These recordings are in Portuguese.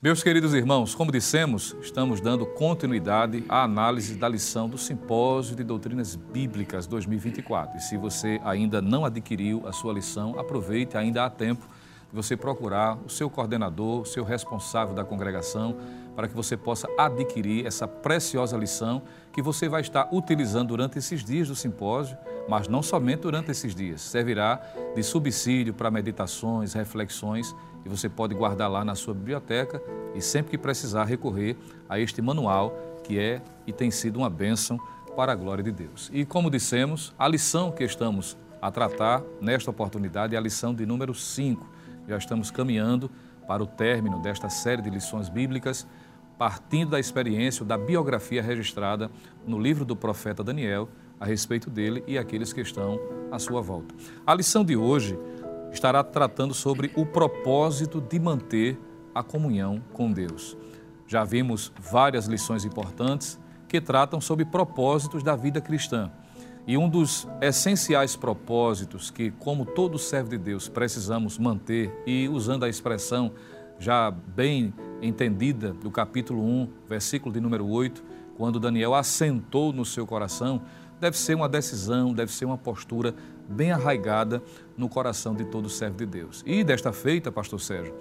Meus queridos irmãos, como dissemos, estamos dando continuidade à análise da lição do Simpósio de Doutrinas Bíblicas 2024. E se você ainda não adquiriu a sua lição, aproveite, ainda há tempo de você procurar o seu coordenador, o seu responsável da congregação, para que você possa adquirir essa preciosa lição que você vai estar utilizando durante esses dias do simpósio, mas não somente durante esses dias. Servirá de subsídio para meditações, reflexões você pode guardar lá na sua biblioteca e sempre que precisar recorrer a este manual que é e tem sido uma bênção para a glória de Deus. E como dissemos, a lição que estamos a tratar nesta oportunidade é a lição de número 5. Já estamos caminhando para o término desta série de lições bíblicas, partindo da experiência, da biografia registrada no livro do profeta Daniel a respeito dele e aqueles que estão à sua volta. A lição de hoje estará tratando sobre o propósito de manter a comunhão com Deus. Já vimos várias lições importantes que tratam sobre propósitos da vida cristã. E um dos essenciais propósitos que, como todo servo de Deus, precisamos manter, e usando a expressão já bem entendida do capítulo 1, versículo de número 8, quando Daniel assentou no seu coração, deve ser uma decisão, deve ser uma postura bem arraigada no coração de todo servo de Deus. E desta feita, pastor Sérgio,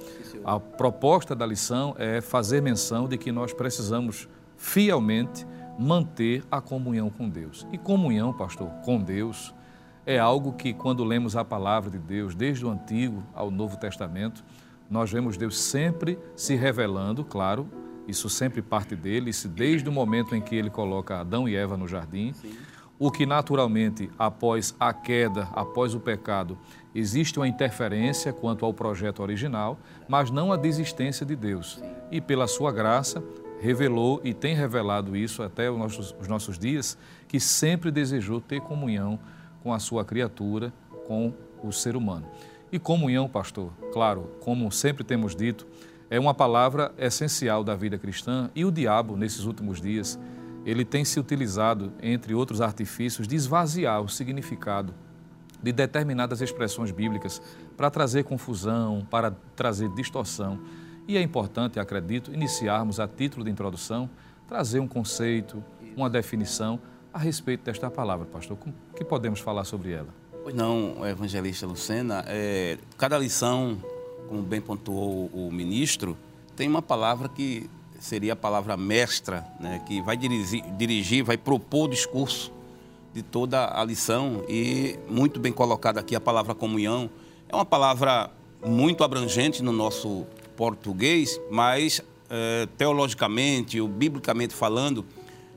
a proposta da lição é fazer menção de que nós precisamos fielmente manter a comunhão com Deus. E comunhão, pastor, com Deus é algo que quando lemos a palavra de Deus, desde o Antigo ao Novo Testamento, nós vemos Deus sempre se revelando, claro, isso sempre parte dele, isso desde o momento em que ele coloca Adão e Eva no jardim. Sim o que naturalmente, após a queda, após o pecado, existe uma interferência quanto ao projeto original, mas não a desistência de Deus. E pela sua graça, revelou e tem revelado isso até os nossos, os nossos dias, que sempre desejou ter comunhão com a sua criatura, com o ser humano. E comunhão, pastor, claro, como sempre temos dito, é uma palavra essencial da vida cristã e o diabo, nesses últimos dias, ele tem se utilizado, entre outros artifícios, de esvaziar o significado de determinadas expressões bíblicas para trazer confusão, para trazer distorção. E é importante, acredito, iniciarmos a título de introdução, trazer um conceito, uma definição a respeito desta palavra, pastor. O que podemos falar sobre ela? Pois não, evangelista Lucena, é, cada lição, como bem pontuou o ministro, tem uma palavra que seria a palavra mestra, né, que vai dirigir, dirigir, vai propor o discurso de toda a lição e muito bem colocada aqui a palavra comunhão. É uma palavra muito abrangente no nosso português, mas é, teologicamente ou biblicamente falando,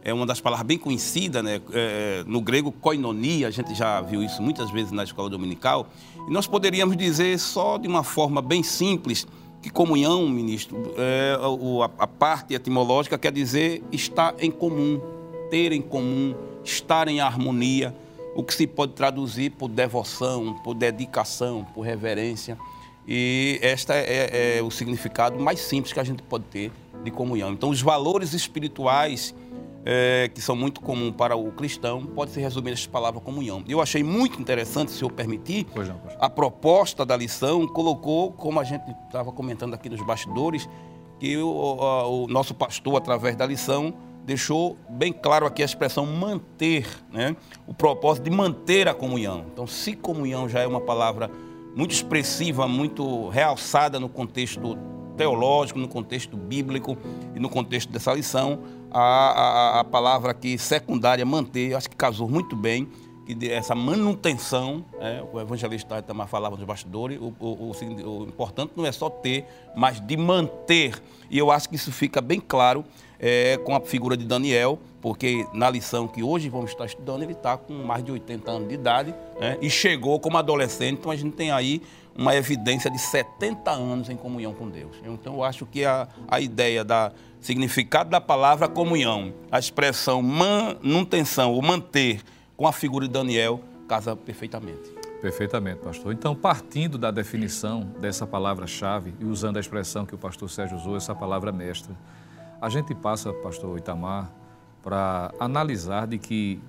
é uma das palavras bem conhecidas, né? É, no grego, koinonia, a gente já viu isso muitas vezes na escola dominical, e nós poderíamos dizer só de uma forma bem simples, que comunhão, ministro, é, a, a parte etimológica quer dizer estar em comum, ter em comum, estar em harmonia, o que se pode traduzir por devoção, por dedicação, por reverência. E este é, é, o significado mais simples que a gente pode ter de comunhão. Então, os valores espirituais é, que são muito comuns para o cristão, pode se resumir nessas palavras comunhão. Eu achei muito interessante, se eu permitir, pois não, pois. a proposta da lição colocou, como a gente estava comentando aqui nos bastidores, que o, o, o, nosso pastor, através da lição, deixou bem claro aqui a expressão manter, né? o propósito de manter a comunhão. Então, se comunhão já é uma palavra muito expressiva, muito realçada no contexto teológico, no contexto bíblico e no contexto dessa lição, a, a, a palavra aqui secundária, manter, acho que casou muito bem, que essa manutenção, é, o evangelista também falava nos bastidores, o, o, o, o, importante não é só ter, mas de manter. E eu acho que isso fica bem claro é, com a figura de Daniel, porque na lição que hoje vamos estar estudando, ele está com mais de 80 anos de idade né, e chegou como adolescente, então a gente tem aí uma evidência de 70 anos em comunhão com Deus. Então eu acho que a, a ideia da significado da palavra comunhão, a expressão manutenção ou manter com a figura de Daniel casa perfeitamente. Perfeitamente, pastor. Então, partindo da definição dessa palavra-chave e usando a expressão que o pastor Sérgio usou, essa palavra mestra, a gente passa, pastor Itamar, para analisar de que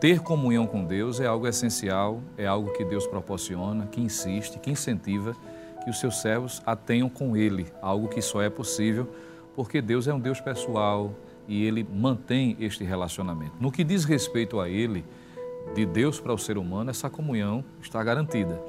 ter comunhão com Deus é algo essencial, é algo que Deus proporciona, que insiste, que incentiva que os seus servos a tenham com ele, algo que só é possível porque Deus é um Deus pessoal e ele mantém este relacionamento. No que diz respeito a ele, de Deus para o ser humano, essa comunhão está garantida.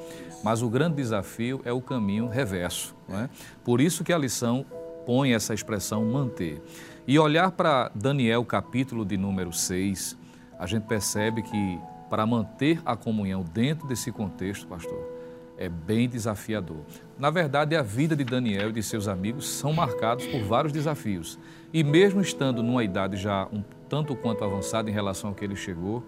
Mas o grande desafio é o caminho reverso. É? Por isso que a lição põe essa expressão manter. E olhar para Daniel, capítulo de número 6, a gente percebe que para manter a comunhão dentro desse contexto, pastor, é bem desafiador. Na verdade, a vida de Daniel e de seus amigos são marcados por vários desafios. E mesmo estando numa idade já um tanto quanto avançada em relação ao que ele chegou,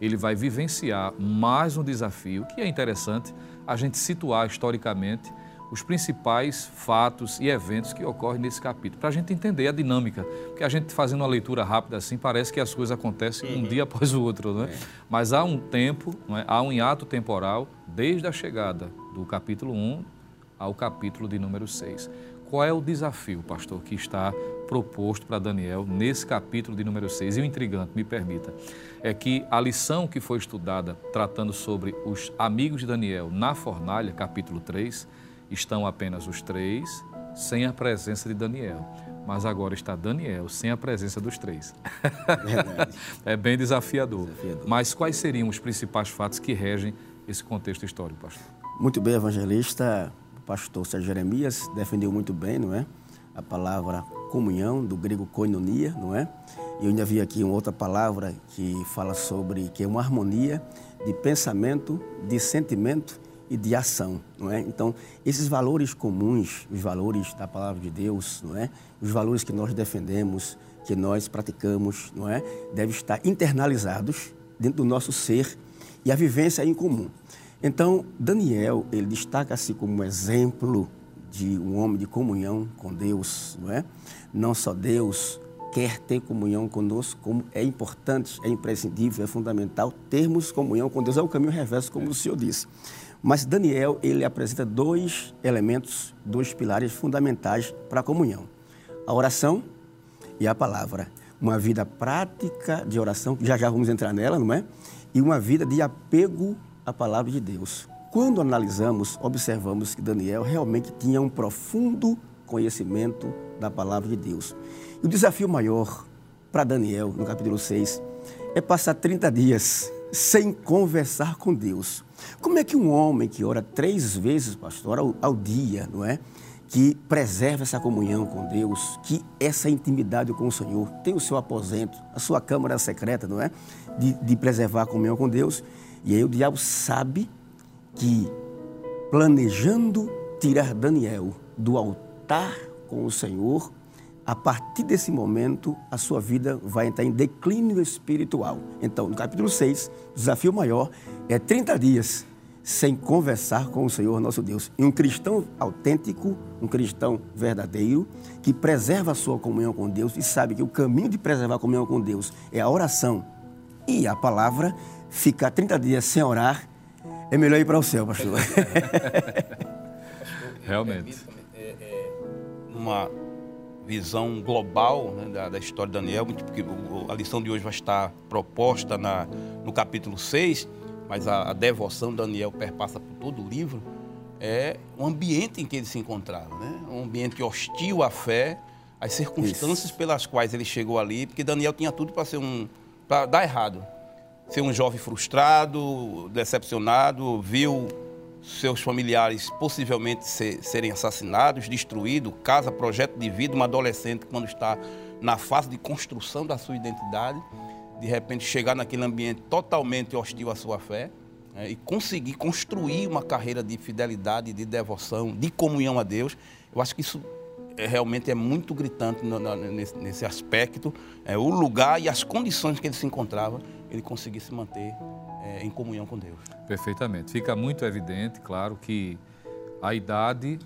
ele vai vivenciar mais um desafio que é interessante a gente situar historicamente os principais fatos e eventos que ocorrem nesse capítulo, para a gente entender a dinâmica. Porque a gente fazendo uma leitura rápida assim, parece que as coisas acontecem uhum. um dia após o outro, né? É. Mas há um tempo, é? há um hiato temporal desde a chegada do capítulo 1 ao capítulo de número 6. Qual é o desafio, pastor, que está proposto para Daniel nesse capítulo de número 6? E o intrigante, me permita, é que a lição que foi estudada tratando sobre os amigos de Daniel na fornalha, capítulo 3, estão apenas os três, sem a presença de Daniel. Mas agora está Daniel, sem a presença dos três. é bem desafiador. desafiador. Mas quais seriam os principais fatos que regem esse contexto histórico, pastor? Muito bem, evangelista o pastor Sérgio Jeremias defendeu muito bem, não é? A palavra comunhão, do grego koinonia, não é? E eu ainda vi aqui uma outra palavra que fala sobre que é uma harmonia de pensamento, de sentimento e de ação, não é? Então, esses valores comuns, os valores da palavra de Deus, não é? Os valores que nós defendemos, que nós praticamos, não é? Devem estar internalizados dentro do nosso ser e a vivência em comum. Então, Daniel, ele destaca-se como um exemplo de um homem de comunhão com Deus, não é? Não só Deus quer ter comunhão conosco, como é importante, é imprescindível, é fundamental termos comunhão com Deus. É o caminho reverso, como o Senhor disse. Mas Daniel, ele apresenta dois elementos, dois pilares fundamentais para a comunhão: a oração e a palavra. Uma vida prática de oração, já já vamos entrar nela, não é? E uma vida de apego a palavra de Deus. Quando analisamos, observamos que Daniel realmente tinha um profundo conhecimento da palavra de Deus. E o desafio maior para Daniel, no capítulo 6, é passar 30 dias sem conversar com Deus. Como é que um homem que ora três vezes, pastor, ao, ao dia, não é? que preserva essa comunhão com Deus, que essa intimidade com o Senhor, tem o seu aposento, a sua câmara secreta, não é? De, de preservar a comunhão com Deus. E aí o diabo sabe que, planejando tirar Daniel do altar com o Senhor, a partir desse momento, a sua vida vai entrar em declínio espiritual. Então, no capítulo 6, o desafio maior é 30 dias sem conversar com o Senhor nosso Deus. E um cristão autêntico, um cristão verdadeiro, que preserva a sua comunhão com Deus e sabe que o caminho de preservar a comunhão com Deus é a oração e a palavra, ficar 30 dias sem orar é melhor ir para o céu, pastor. Realmente. É, é, uma visão global né, da, da, história de Daniel, porque a lição de hoje vai estar proposta na, no capítulo 6 mas a, a devoção de Daniel perpassa por todo o livro, é o ambiente em que ele se encontrava, né? um ambiente hostil à fé, as circunstâncias Isso. pelas quais ele chegou ali, porque Daniel tinha tudo para ser um para dar errado, ser um jovem frustrado, decepcionado, viu seus familiares possivelmente ser, serem assassinados, destruídos, casa, projeto de vida, uma adolescente quando está na fase de construção da sua identidade de repente chegar naquele ambiente totalmente hostil à sua fé né, e conseguir construir uma carreira de fidelidade, de devoção, de comunhão a Deus, eu acho que isso é, realmente é muito gritante no, no, nesse, nesse, aspecto. É, o lugar e as condições que ele se encontrava, ele conseguir se manter é, em comunhão com Deus. Perfeitamente. Fica muito evidente, claro, que a idade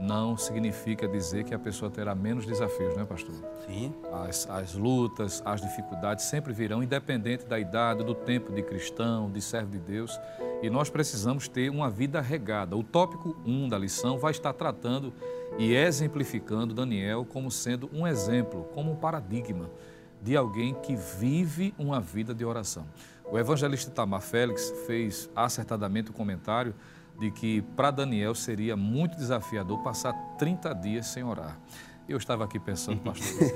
não significa dizer que a pessoa terá menos desafios, não é, pastor? Sim. As, as lutas, as dificuldades sempre virão, independente da idade, do tempo de cristão, de servo de Deus. E nós precisamos ter uma vida regada. O tópico 1 da lição vai estar tratando e exemplificando Daniel como sendo um exemplo, como um paradigma de alguém que vive uma vida de oração. O evangelista Tamar Félix fez acertadamente o comentário de que para Daniel seria muito desafiador passar 30 dias sem orar. Eu estava aqui pensando, pastor,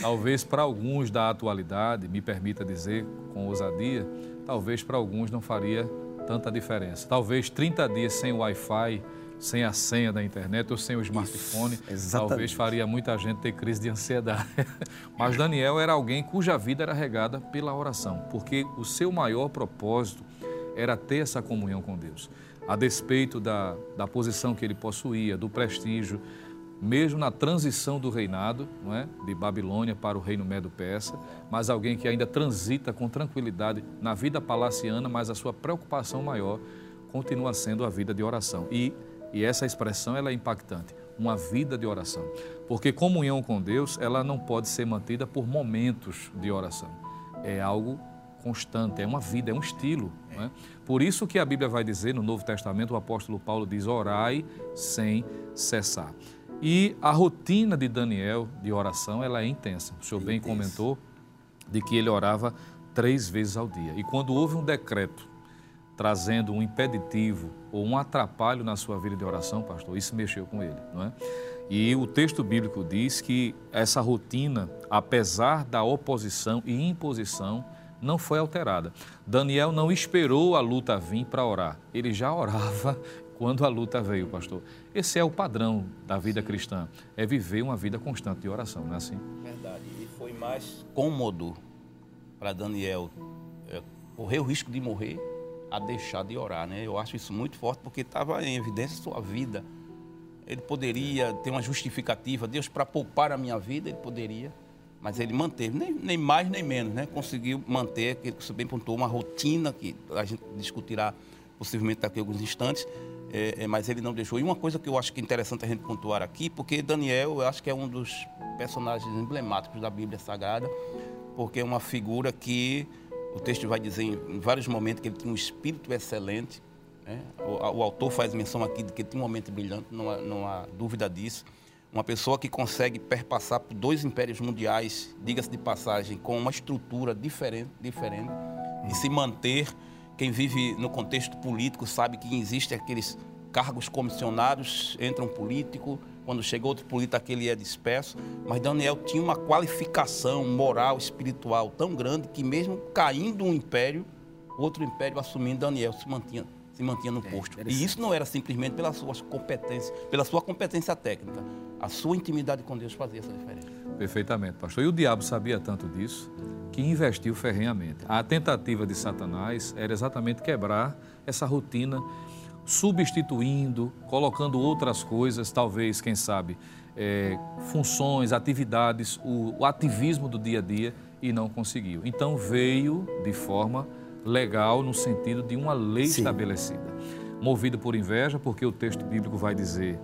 talvez para alguns da atualidade, me permita dizer com ousadia, talvez para alguns não faria tanta diferença. Talvez 30 dias sem Wi-Fi, sem a senha da internet ou sem o smartphone, Isso, talvez faria muita gente ter crise de ansiedade. Mas Daniel era alguém cuja vida era regada pela oração, porque o seu maior propósito era ter essa comunhão com Deus. A despeito da, da posição que ele possuía, do prestígio, mesmo na transição do reinado não é, de Babilônia para o reino Medo-Persa, mas alguém que ainda transita com tranquilidade na vida palaciana, mas a sua preocupação maior continua sendo a vida de oração. E, e essa expressão ela é impactante, uma vida de oração. Porque comunhão com Deus, ela não pode ser mantida por momentos de oração. É algo constante, é uma vida, é um estilo. É? Por isso que a Bíblia vai dizer no Novo Testamento, o apóstolo Paulo diz, orai sem cessar. E a rotina de Daniel de oração ela é intensa. O senhor é bem intenso. comentou de que ele orava três vezes ao dia. E quando houve um decreto trazendo um impeditivo ou um atrapalho na sua vida de oração, pastor, isso mexeu com ele, não é? E o texto bíblico diz que essa rotina, apesar da oposição e imposição, não foi alterada. Daniel não esperou a luta vir para orar. Ele já orava quando a luta veio, pastor. Esse é o padrão da vida cristã, é viver uma vida constante de oração, não é assim? Verdade. E foi mais cômodo para Daniel é, correr o risco de morrer a deixar de orar, né? Eu acho isso muito forte porque estava em evidência sua vida. Ele poderia ter uma justificativa, Deus, para poupar a minha vida, ele poderia, mas ele manteve, nem, nem mais nem menos, né? Conseguiu manter, que você bem pontuou, uma rotina que a gente discutirá possivelmente daqui a alguns instantes, é, é, mas ele não deixou. E uma coisa que eu acho que é interessante a gente pontuar aqui, porque Daniel, eu acho que é um dos personagens emblemáticos da Bíblia Sagrada, porque é uma figura que o texto vai dizer em vários momentos que ele tinha um espírito excelente. Né? O, o, autor faz menção aqui de que ele tinha um momento brilhante, não há, não há dúvida disso. Uma pessoa que consegue perpassar por dois impérios mundiais, diga-se de passagem, com uma estrutura diferente, diferente e se manter quem vive no contexto político sabe que existem aqueles cargos comissionados, entra um político, quando chega outro político, aquele é disperso. Mas Daniel tinha uma qualificação moral, espiritual tão grande que, mesmo caindo um império, outro império assumindo, Daniel se mantinha, se mantinha no é, posto. E isso não era simplesmente pela sua competência, pela sua competência técnica. A sua intimidade com Deus fazia essa diferença. Perfeitamente, pastor. E o diabo sabia tanto disso que investiu ferrenhamente. A tentativa de Satanás era exatamente quebrar essa rotina, substituindo, colocando outras coisas, talvez, quem sabe, é, funções, atividades, o, o ativismo do dia a dia e não conseguiu. Então veio de forma legal no sentido de uma lei Sim. estabelecida. Movido por inveja, porque o texto bíblico vai dizer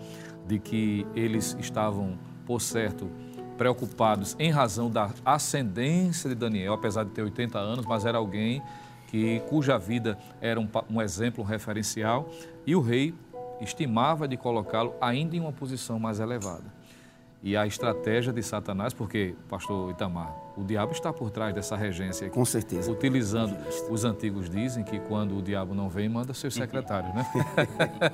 de que eles estavam, por certo, preocupados em razão da ascendência de Daniel, apesar de ter 80 anos, mas era alguém que cuja vida era um, um exemplo, um referencial, e o rei estimava de colocá-lo ainda em uma posição mais elevada. E a estratégia de Satanás, porque, pastor Itamar, o diabo está por trás dessa regência aqui. Com certeza. Utilizando, os antigos dizem que quando o diabo não vem, manda seus secretários, né?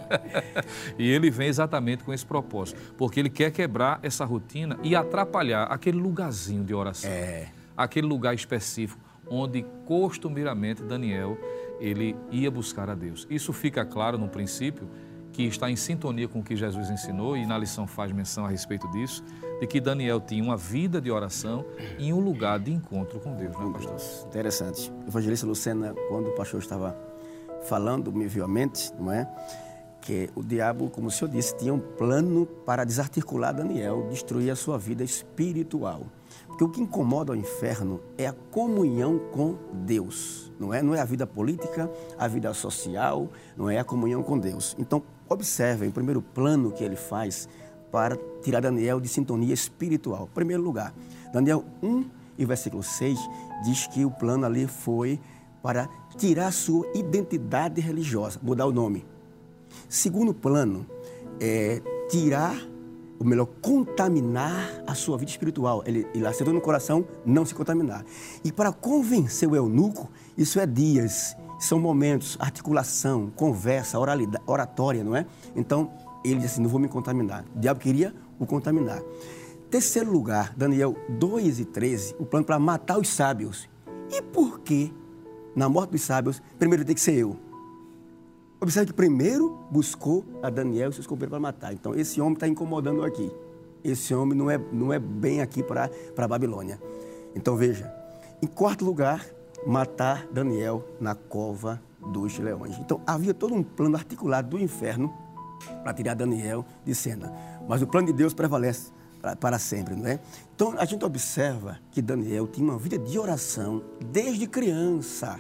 e ele vem exatamente com esse propósito, porque ele quer quebrar essa rotina e atrapalhar aquele lugarzinho de oração. É. Aquele lugar específico onde costumeiramente Daniel ele ia buscar a Deus. Isso fica claro no princípio que está em sintonia com o que Jesus ensinou, e na lição faz menção a respeito disso, de que Daniel tinha uma vida de oração em um lugar de encontro com Deus, não é, pastor? Interessante. Evangelista Lucena, quando o pastor estava falando, me viu a mente, não é? Que o diabo, como o senhor disse, tinha um plano para desarticular Daniel, destruir a sua vida espiritual. Porque o que incomoda o inferno é a comunhão com Deus, não é? Não é a vida política, a vida social, não é a comunhão com Deus. Então, Observem o primeiro plano que ele faz para tirar Daniel de sintonia espiritual. Em primeiro lugar, Daniel 1 e versículo 6 diz que o plano ali foi para tirar sua identidade religiosa, mudar o nome. Segundo plano, é tirar, ou melhor, contaminar a sua vida espiritual. Ele, ele acertou no coração não se contaminar. E para convencer o eunuco, isso é dias são momentos, articulação, conversa, oralidade, oratória, não é? Então, ele disse assim, não vou me contaminar. O diabo queria o contaminar. Terceiro lugar, Daniel 2 e 13, o plano para matar os sábios. E por que, na morte dos sábios, primeiro tem que ser eu? Observe que primeiro buscou a Daniel e seus companheiros para matar. Então, esse homem está incomodando aqui. Esse homem não é, não é bem aqui para a Babilônia. Então, veja. Em quarto lugar, matar Daniel na cova dos leões. Então, havia todo um plano articulado do inferno para tirar Daniel de cena. Mas o plano de Deus prevalece para sempre, não é? Então, a gente observa que Daniel tinha uma vida de oração desde criança.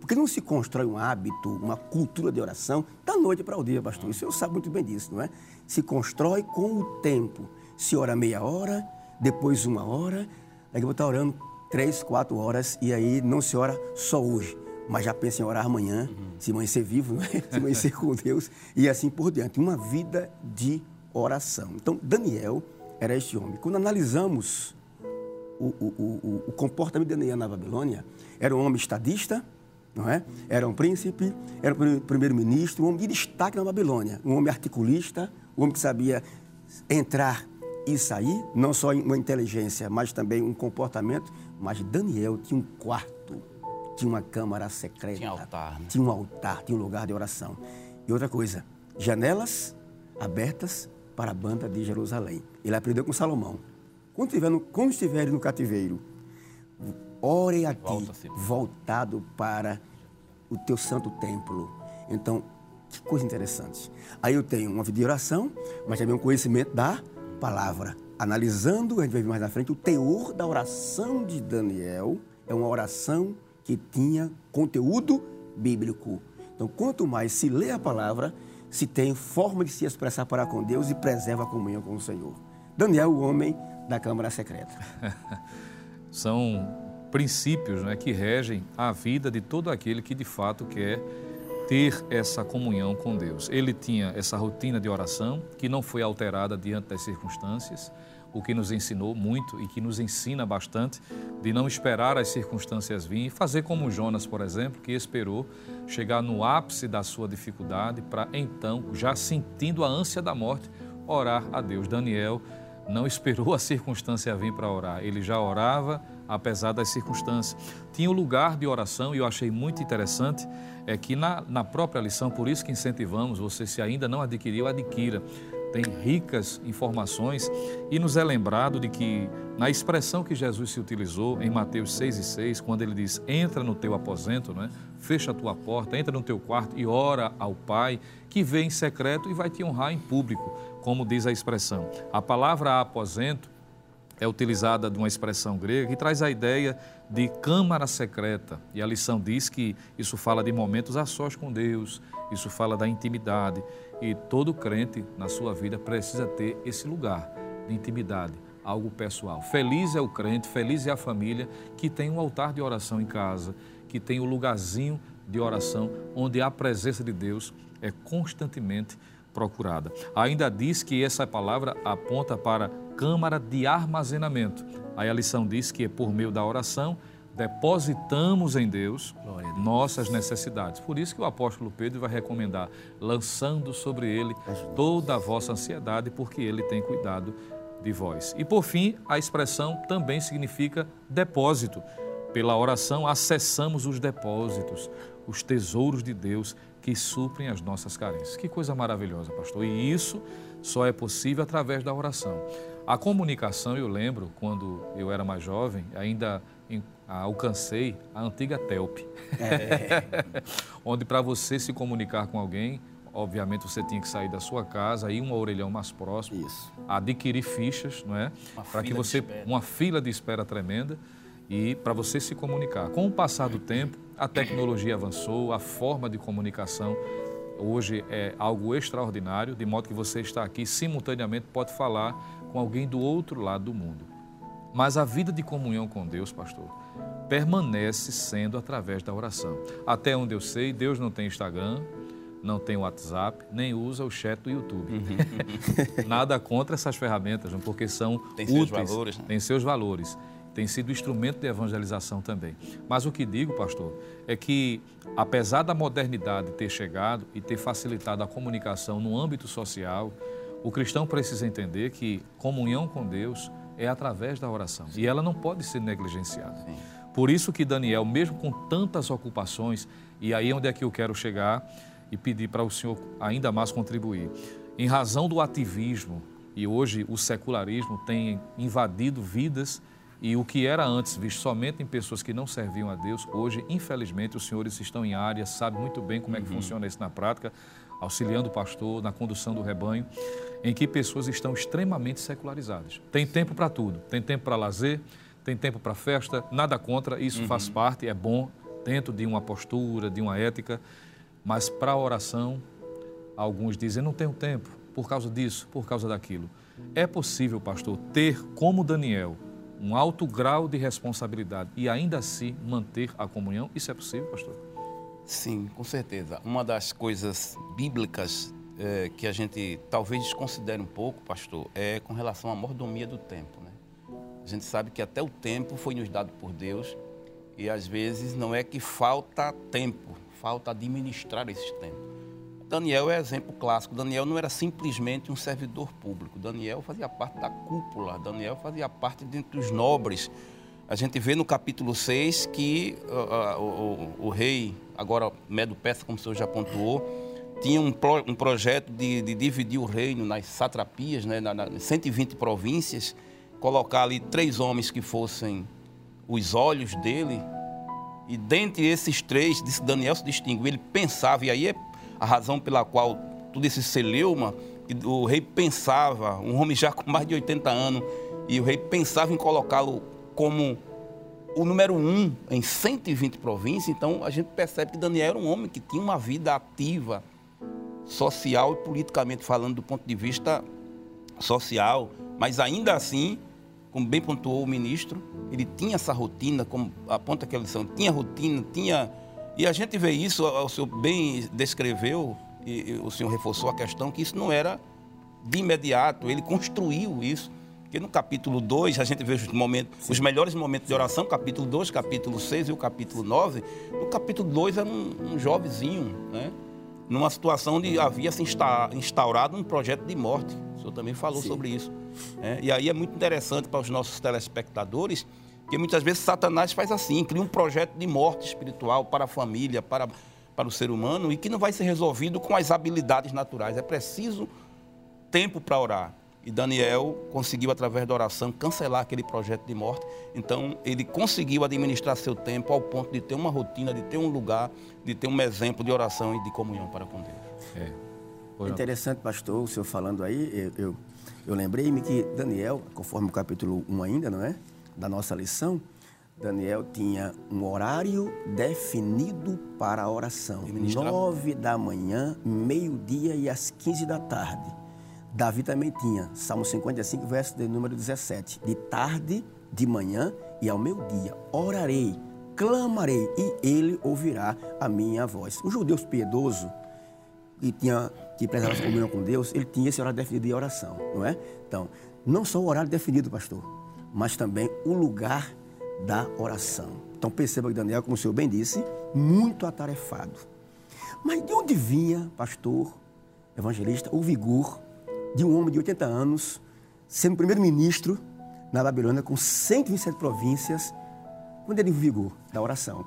Porque não se constrói um hábito, uma cultura de oração da noite para o dia, pastor. Isso eu sabe muito bem disso, não é? Se constrói com o tempo. Se ora meia hora, depois uma hora, daqui a pouco está orando três, quatro horas, e aí não se ora só hoje, mas já pensa em orar amanhã, uhum. se amanhecer vivo, não é? se amanhecer com Deus, e assim por diante. Uma vida de oração. Então, Daniel era este homem. Quando analisamos o, o, o, o comportamento de Daniel na Babilônia, era um homem estadista, não é? Era um príncipe, era um primeiro-ministro, um homem de destaque na Babilônia, um homem articulista, um homem que sabia entrar e sair, não só uma inteligência, mas também um comportamento. Mas Daniel tinha um quarto, tinha uma câmara secreta, tinha altar, né? tinha um altar, tinha um lugar de oração. E outra coisa, janelas abertas para a banda de Jerusalém. Ele aprendeu com Salomão. Quando estiver no, quando estiver no cativeiro, ore a ti, voltado para o teu santo templo. Então, que coisa interessante. Aí eu tenho uma vida de oração, mas também um conhecimento da palavra. Analisando, a gente vai ver mais na frente, o teor da oração de Daniel é uma oração que tinha conteúdo bíblico. Então, quanto mais se lê a palavra, se tem forma de se expressar para com Deus e preserva a comunhão com o Senhor. Daniel, o homem da Câmara Secreta. São princípios né, que regem a vida de todo aquele que de fato quer ter essa comunhão com Deus. Ele tinha essa rotina de oração que não foi alterada diante das circunstâncias, o que nos ensinou muito e que nos ensina bastante de não esperar as circunstâncias virem e fazer como Jonas, por exemplo, que esperou chegar no ápice da sua dificuldade para então, já sentindo a ânsia da morte, orar a Deus. Daniel não esperou a circunstância vir para orar, ele já orava apesar das circunstâncias. Tinha o um lugar de oração e eu achei muito interessante é que na, na própria lição, por isso que incentivamos, você se ainda não adquiriu, adquira. Tem ricas informações e nos é lembrado de que na expressão que Jesus se utilizou em Mateus 6 e 6, quando ele diz, entra no teu aposento, né? fecha a tua porta, entra no teu quarto e ora ao Pai, que vê em secreto e vai te honrar em público, como diz a expressão. A palavra aposento é utilizada de uma expressão grega que traz a ideia de câmara secreta. E a lição diz que isso fala de momentos a sós com Deus, isso fala da intimidade. E todo crente na sua vida precisa ter esse lugar de intimidade, algo pessoal. Feliz é o crente, feliz é a família que tem um altar de oração em casa, que tem o um lugarzinho de oração onde a presença de Deus é constantemente procurada. Ainda diz que essa palavra aponta para câmara de armazenamento. Aí a lição diz que é por meio da oração depositamos em Deus, Deus, nossas necessidades. Por isso que o apóstolo Pedro vai recomendar, lançando sobre ele toda a vossa ansiedade, porque ele tem cuidado de vós. E por fim, a expressão também significa depósito. Pela oração, acessamos os depósitos, os tesouros de Deus que suprem as nossas carências. Que coisa maravilhosa, pastor. E isso só é possível através da oração. A comunicação, eu lembro, quando eu era mais jovem, ainda alcancei a antiga TELP. É. Onde para você se comunicar com alguém, obviamente você tinha que sair da sua casa, ir um orelhão mais próximo, Isso. adquirir fichas, não é? Para que você uma fila de espera tremenda e para você se comunicar. Com o passar do tempo, a tecnologia avançou, a forma de comunicação hoje é algo extraordinário, de modo que você está aqui simultaneamente pode falar com alguém do outro lado do mundo. Mas a vida de comunhão com Deus, pastor, permanece sendo através da oração. Até onde eu sei, Deus não tem Instagram, não tem WhatsApp, nem usa o chat do YouTube. Uhum. Nada contra essas ferramentas, porque são tem úteis, seus valores, né? têm seus valores. tem sido instrumento de evangelização também. Mas o que digo, pastor, é que apesar da modernidade ter chegado e ter facilitado a comunicação no âmbito social, o cristão precisa entender que comunhão com Deus é através da oração e ela não pode ser negligenciada. Sim. Por isso que Daniel, mesmo com tantas ocupações, e aí é onde é que eu quero chegar e pedir para o senhor ainda mais contribuir, em razão do ativismo e hoje o secularismo tem invadido vidas e o que era antes visto somente em pessoas que não serviam a Deus, hoje, infelizmente, os senhores estão em áreas, sabem muito bem como é que uhum. funciona isso na prática, auxiliando o pastor na condução do rebanho, em que pessoas estão extremamente secularizadas. Tem tempo para tudo, tem tempo para lazer, tem tempo para festa, nada contra, isso uhum. faz parte, é bom, dentro de uma postura, de uma ética, mas para a oração, alguns dizem, não tenho tempo, por causa disso, por causa daquilo. É possível, pastor, ter como Daniel um alto grau de responsabilidade e ainda assim manter a comunhão? Isso é possível, pastor? Sim, com certeza. Uma das coisas bíblicas é, que a gente talvez desconsidere um pouco, pastor, é com relação à mordomia do tempo. Né? A gente sabe que até o tempo foi nos dado por Deus e às vezes não é que falta tempo, falta administrar esse tempo. Daniel é exemplo clássico. Daniel não era simplesmente um servidor público. Daniel fazia parte da cúpula. Daniel fazia parte dentre os nobres. A gente vê no capítulo 6 que uh, uh, o, o, rei, agora Medo Persa, como o senhor já pontuou, tinha um, pro, um projeto de, de, dividir o reino nas satrapias, né, na, na 120 províncias, colocar ali três homens que fossem os olhos dele. E dentre esses três, disse Daniel se distinguiu. Ele pensava, e aí é a razão pela qual tudo esse celeuma, o rei pensava, um homem já com mais de 80 anos, e o rei pensava em colocá-lo como o número um em 120 províncias, então a gente percebe que Daniel era um homem que tinha uma vida ativa, social e politicamente falando do ponto de vista social, mas ainda assim, como bem pontuou o ministro, ele tinha essa rotina, como aponta aquela lição, tinha rotina, tinha e a gente vê isso, o senhor bem descreveu, e, o senhor reforçou a questão, que isso não era de imediato, ele construiu isso. Porque no capítulo 2, a gente vê os, momentos, os melhores momentos de oração, capítulo 2, capítulo 6 e o capítulo 9. No capítulo 2 era um, um jovenzinho, né? Numa situação onde havia se instaurado um projeto de morte. O senhor também falou Sim. sobre isso. Né? E aí é muito interessante para os nossos telespectadores porque muitas vezes Satanás faz assim, cria um projeto de morte espiritual para a família, para, para o ser humano, e que não vai ser resolvido com as habilidades naturais. É preciso tempo para orar. E Daniel conseguiu, através da oração, cancelar aquele projeto de morte. Então, ele conseguiu administrar seu tempo ao ponto de ter uma rotina, de ter um lugar, de ter um exemplo de oração e de comunhão para com Deus. É. é interessante, pastor, o senhor falando aí, eu, eu, eu lembrei-me que Daniel, conforme o capítulo 1 ainda, não é? da nossa lição, Daniel tinha um horário definido para a oração. Nove da manhã, meio-dia e às quinze da tarde. Davi também tinha, Salmo 55, verso de número 17. De tarde, de manhã e ao meio-dia, orarei, clamarei e ele ouvirá a minha voz. O judeu piedoso, que tinha que prezava comunhão com Deus, ele tinha esse horário definido de oração, não é? Então, não só o horário definido, pastor, mas também o lugar da oração. Então perceba que Daniel, como o senhor bem disse, muito atarefado. Mas de onde vinha, pastor, evangelista, o vigor de um homem de 80 anos, sendo primeiro-ministro na Babilônia, com 127 províncias, quando ele vigor? Da oração.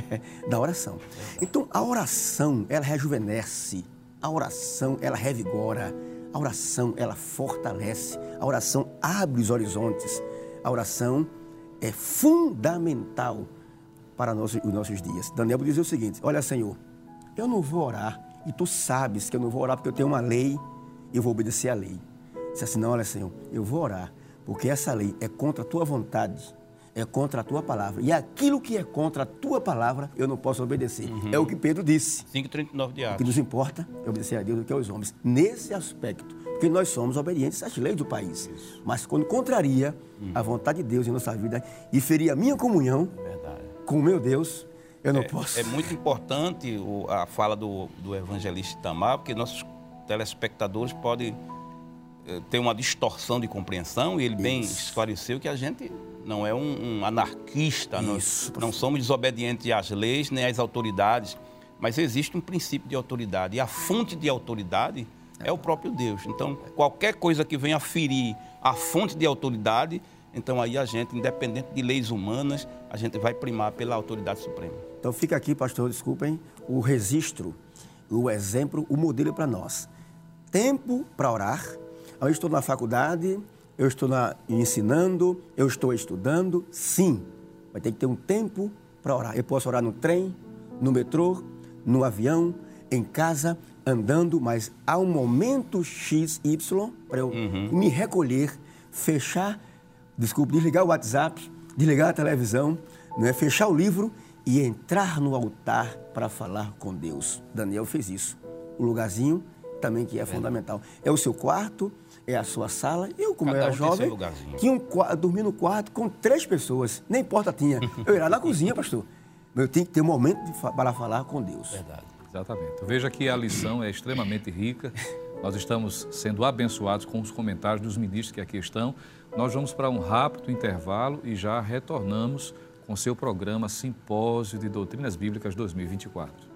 da oração. Então, a oração, ela rejuvenesce. A oração, ela revigora. A oração, ela fortalece. A oração abre os horizontes. A oração é fundamental para os nossos dias. Daniel diz o seguinte: Olha, Senhor, eu não vou orar, e tu sabes que eu não vou orar porque eu tenho uma lei eu vou obedecer a lei. Disse assim: Não, olha, Senhor, eu vou orar porque essa lei é contra a tua vontade, é contra a tua palavra. E aquilo que é contra a tua palavra, eu não posso obedecer. Uhum. É o que Pedro disse. 5,39 de Atos. O que nos importa é obedecer a Deus do que aos homens. Nesse aspecto, porque nós somos obedientes às leis do país. Isso. Mas quando contraria hum. a vontade de Deus em nossa vida e feria a minha comunhão Verdade. com o meu Deus, eu não é, posso. É muito importante a fala do, do evangelista Itamar, porque nossos telespectadores podem eh, ter uma distorção de compreensão e ele Isso. bem esclareceu que a gente não é um, um anarquista, Isso, não, não somos desobedientes às leis nem às autoridades, mas existe um princípio de autoridade e a fonte de autoridade é o próprio Deus. Então, qualquer coisa que venha ferir a fonte de autoridade, então aí a gente, independente de leis humanas, a gente vai primar pela autoridade suprema. Então fica aqui, pastor, desculpem, o registro, o exemplo, o modelo para nós. Tempo para orar. Eu estou na faculdade, eu estou na, ensinando, eu estou estudando, sim. Vai ter que ter um tempo para orar. Eu posso orar no trem, no metrô, no avião, em casa, andando, mas há um momento X, Y para eu me recolher, fechar, desculpe, desligar o WhatsApp, desligar a televisão, não é? fechar o livro e entrar no altar para falar com Deus. Daniel fez isso. O lugarzinho também que é fundamental. É o seu quarto, é a sua sala. Eu, como Cada era um jovem, tinha um, dormia no quarto com três pessoas. Nem porta tinha. Eu ia lá na cozinha, pastor. Mas eu tinha que ter um momento para falar com Deus. Verdade. Exatamente. Veja que a lição é extremamente rica. Nós estamos sendo abençoados com os comentários dos ministros que aqui estão. Nós vamos para um rápido intervalo e já retornamos com seu programa Simpósio de Doutrinas Bíblicas 2024.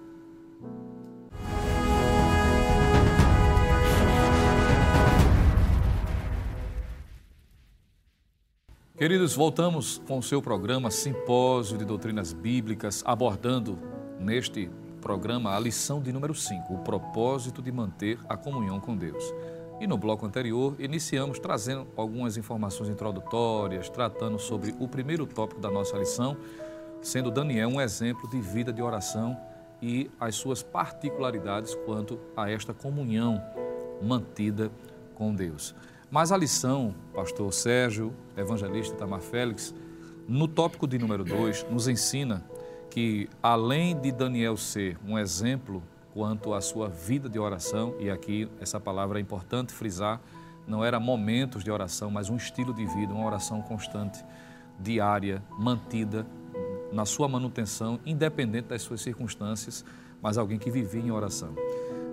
Queridos, voltamos com o seu programa Simpósio de Doutrinas Bíblicas, abordando neste programa a lição de número 5, o propósito de manter a comunhão com Deus. E no bloco anterior, iniciamos trazendo algumas informações introdutórias, tratando sobre o primeiro tópico da nossa lição, sendo Daniel um exemplo de vida de oração e as suas particularidades quanto a esta comunhão mantida com Deus. Mas a lição, pastor Sérgio, evangelista Tamar Félix, no tópico de número 2, nos ensina que, além de Daniel ser um exemplo quanto à sua vida de oração, e aqui essa palavra é importante frisar, não era momentos de oração, mas um estilo de vida, uma oração constante, diária, mantida na sua manutenção, independente das suas circunstâncias, mas alguém que vivia em oração.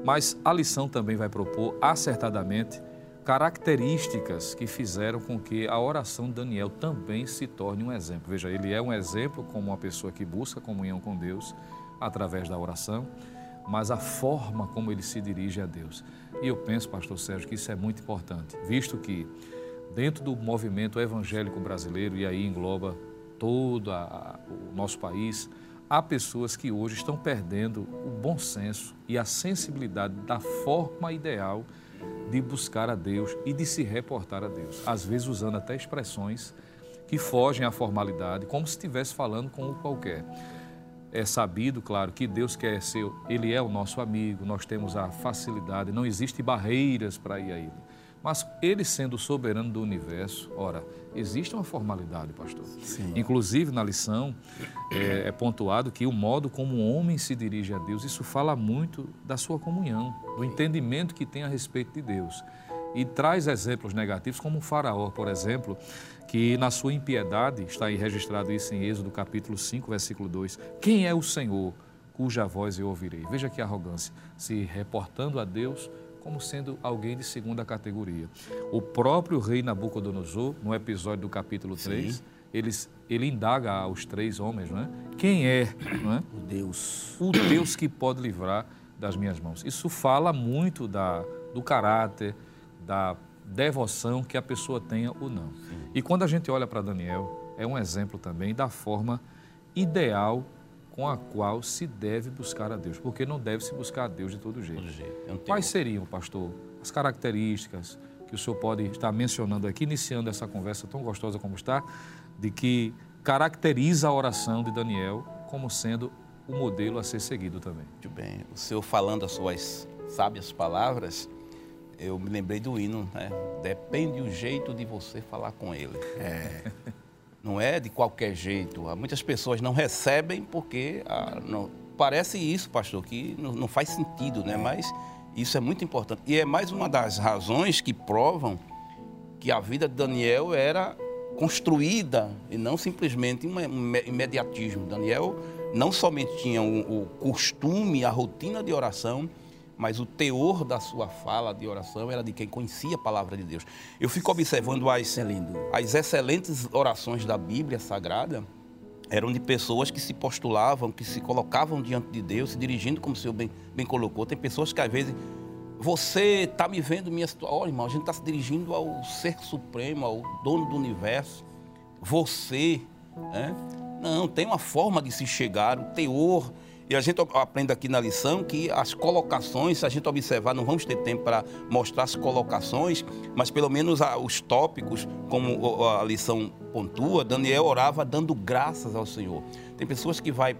Mas a lição também vai propor acertadamente características que fizeram com que a oração de Daniel também se torne um exemplo. Veja, ele é um exemplo como uma pessoa que busca comunhão com Deus através da oração, mas a forma como ele se dirige a Deus. E eu penso, pastor Sérgio, que isso é muito importante, visto que dentro do movimento evangélico brasileiro, e aí engloba todo a- o nosso país, há pessoas que hoje estão perdendo o bom senso e a sensibilidade da forma ideal de buscar a Deus e de se reportar a Deus. Às vezes usando até expressões que fogem à formalidade, como se estivesse falando com o qualquer. É sabido, claro, que Deus quer ser, Ele é o nosso amigo, nós temos a facilidade, não existem barreiras para ir a Ele. Mas Ele sendo soberano do universo, ora, existe uma formalidade, pastor. Sim. Inclusive, na lição, é, é pontuado que o modo como o homem se dirige a Deus, isso fala muito da sua comunhão, do entendimento que tem a respeito de Deus. E traz exemplos negativos, como o faraó, por exemplo, que na sua impiedade, está aí registrado isso em Êxodo capítulo 5, versículo 2, quem é o Senhor cuja voz eu ouvirei? Veja que arrogância, se reportando a Deus como sendo alguém de segunda categoria. O próprio rei Nabucodonosor, no episódio do capítulo 3, eles, ele indaga aos três homens, não é? Quem é, não é? O Deus. o Deus que pode livrar das minhas mãos. Isso fala muito da, do caráter, da devoção que a pessoa tenha ou não. E quando a gente olha para Daniel, é um exemplo também da forma ideal com a qual se deve buscar a Deus, porque não deve se buscar a Deus de todo jeito. Todo jeito. Quais seriam, pastor, as características que o senhor pode estar mencionando aqui, iniciando essa conversa tão gostosa como está, de que caracteriza a oração de Daniel como sendo o modelo a ser seguido também? Muito bem. O senhor falando as suas sábias palavras, eu me lembrei do hino, né? Depende o jeito de você falar com ele. É. Não é de qualquer jeito. Há Muitas pessoas não recebem porque ah, não- parece isso, pastor, que não, não faz sentido, né? Mas isso é muito importante. E é mais uma das razões que provam que a vida de Daniel era construída e não simplesmente um ime- imediatismo. Daniel não somente tinha o, o costume, a rotina de oração, mas o teor da sua fala de oração era de quem conhecia a palavra de Deus. Eu fico observando as, as excelentes orações da Bíblia Sagrada, eram de pessoas que se postulavam, que se colocavam diante de Deus, se dirigindo, como o senhor bem, bem colocou. Tem pessoas que às vezes, você está me vendo minha situação. Olha, irmão, a gente está se dirigindo ao Ser Supremo, ao dono do universo. Você, né? Não, tem uma forma de se chegar, o teor e a gente aprende aqui na lição que as colocações, se a gente observar, não vamos ter tempo para mostrar as colocações, mas pelo menos os tópicos, como a lição pontua, Daniel orava dando graças ao Senhor. Tem pessoas que vai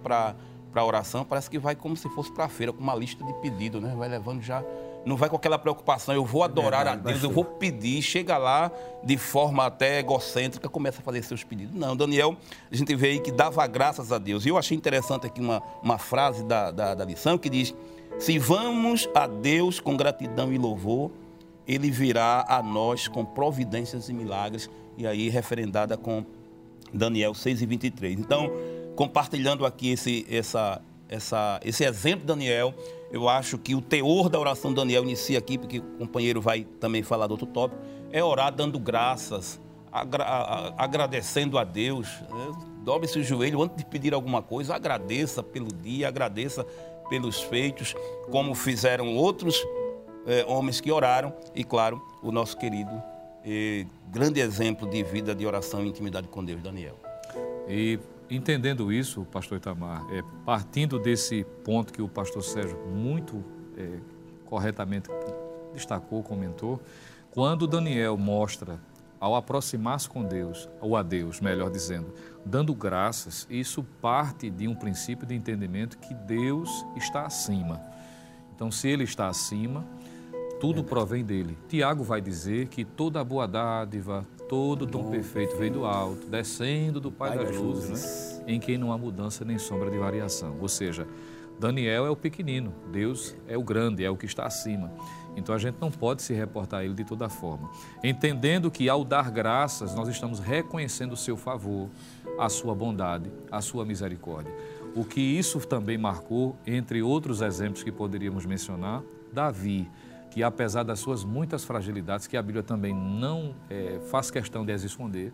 para a oração, parece que vai como se fosse para a feira, com uma lista de pedido, né? Vai levando já não vai com aquela preocupação, eu vou adorar a Deus, eu vou pedir, chega lá de forma até egocêntrica, começa a fazer seus pedidos. Não, Daniel, a gente vê aí que dava graças a Deus. E eu achei interessante aqui uma, uma frase da, da, da lição que diz: Se vamos a Deus com gratidão e louvor, ele virá a nós com providências e milagres. E aí, referendada com Daniel 6 e 23. Então, compartilhando aqui esse, essa, essa, esse exemplo Daniel, eu acho que o teor da oração de Daniel inicia aqui, porque o companheiro vai também falar do outro tópico, é orar dando graças, agra agradecendo a Deus. Né? Dobre-se o joelho antes de pedir alguma coisa, agradeça pelo dia, agradeça pelos feitos, como fizeram outros é, homens que oraram, e claro, o nosso querido e grande exemplo de vida de oração e intimidade com Deus, Daniel. E entendendo isso, pastor Itamar, é, partindo desse ponto que o pastor Sérgio muito é, corretamente destacou, comentou, quando Daniel mostra, ao aproximar-se com Deus, ou a Deus, melhor dizendo, dando graças, isso parte de um princípio de entendimento que Deus está acima. Então, se Ele está acima, tudo provém dele. Tiago vai dizer que toda boa dádiva, todo dom perfeito vem do alto, descendo do Pai, Pai das luzes, né? em quem não há mudança nem sombra de variação. Ou seja, Daniel é o pequenino, Deus é o grande, é o que está acima. Então a gente não pode se reportar a ele de toda forma. Entendendo que ao dar graças, nós estamos reconhecendo o seu favor, a sua bondade, a sua misericórdia. O que isso também marcou, entre outros exemplos que poderíamos mencionar, Davi que apesar das suas muitas fragilidades, que a Bíblia também não é, faz questão de as esconder,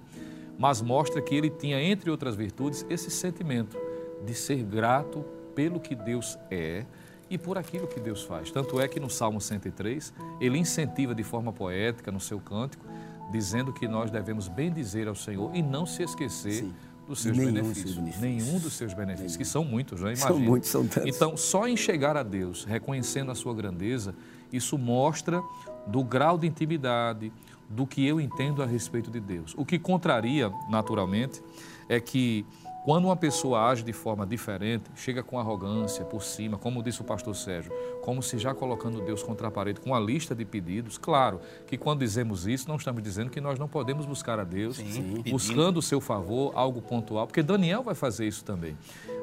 mas mostra que ele tinha, entre outras virtudes, esse sentimento de ser grato pelo que Deus é e por aquilo que Deus faz. Tanto é que no Salmo 103, ele incentiva de forma poética no seu cântico, dizendo que nós devemos bendizer ao Senhor e não se esquecer Sim dos seus nenhum benefícios. benefícios. Nenhum dos seus benefícios, nenhum. que são muitos, não né? Imagina. São muitos, são tantos. Então, só em chegar a Deus, reconhecendo a sua grandeza, isso mostra do grau de intimidade, do que eu entendo a respeito de Deus. O que contraria, naturalmente, é que quando uma pessoa age de forma diferente, chega com arrogância por cima, como disse o pastor Sérgio, como se já colocando Deus contra a parede, com uma lista de pedidos. Claro que quando dizemos isso, não estamos dizendo que nós não podemos buscar a Deus, Sim, buscando o seu favor, algo pontual, porque Daniel vai fazer isso também.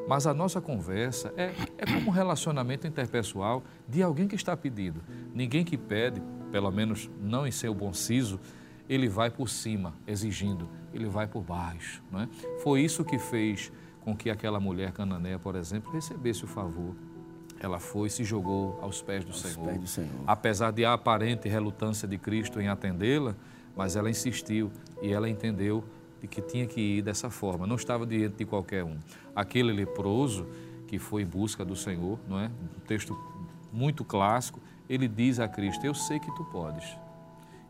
Mas a nossa conversa é, é como um relacionamento interpessoal de alguém que está pedindo. Ninguém que pede, pelo menos não em seu bom siso, ele vai por cima, exigindo, ele vai por baixo. Não é? Foi isso que fez com que aquela mulher cananeia, por exemplo, recebesse o favor. Ela foi e se jogou aos pés do, aos Senhor. Pés do Senhor. Apesar de a aparente relutância de Cristo em atendê-la, mas ela insistiu e ela entendeu de que tinha que ir dessa forma, não estava diante de qualquer um. Aquele leproso que foi em busca do Senhor, não é? Um texto muito clássico, ele diz a Cristo: Eu sei que tu podes,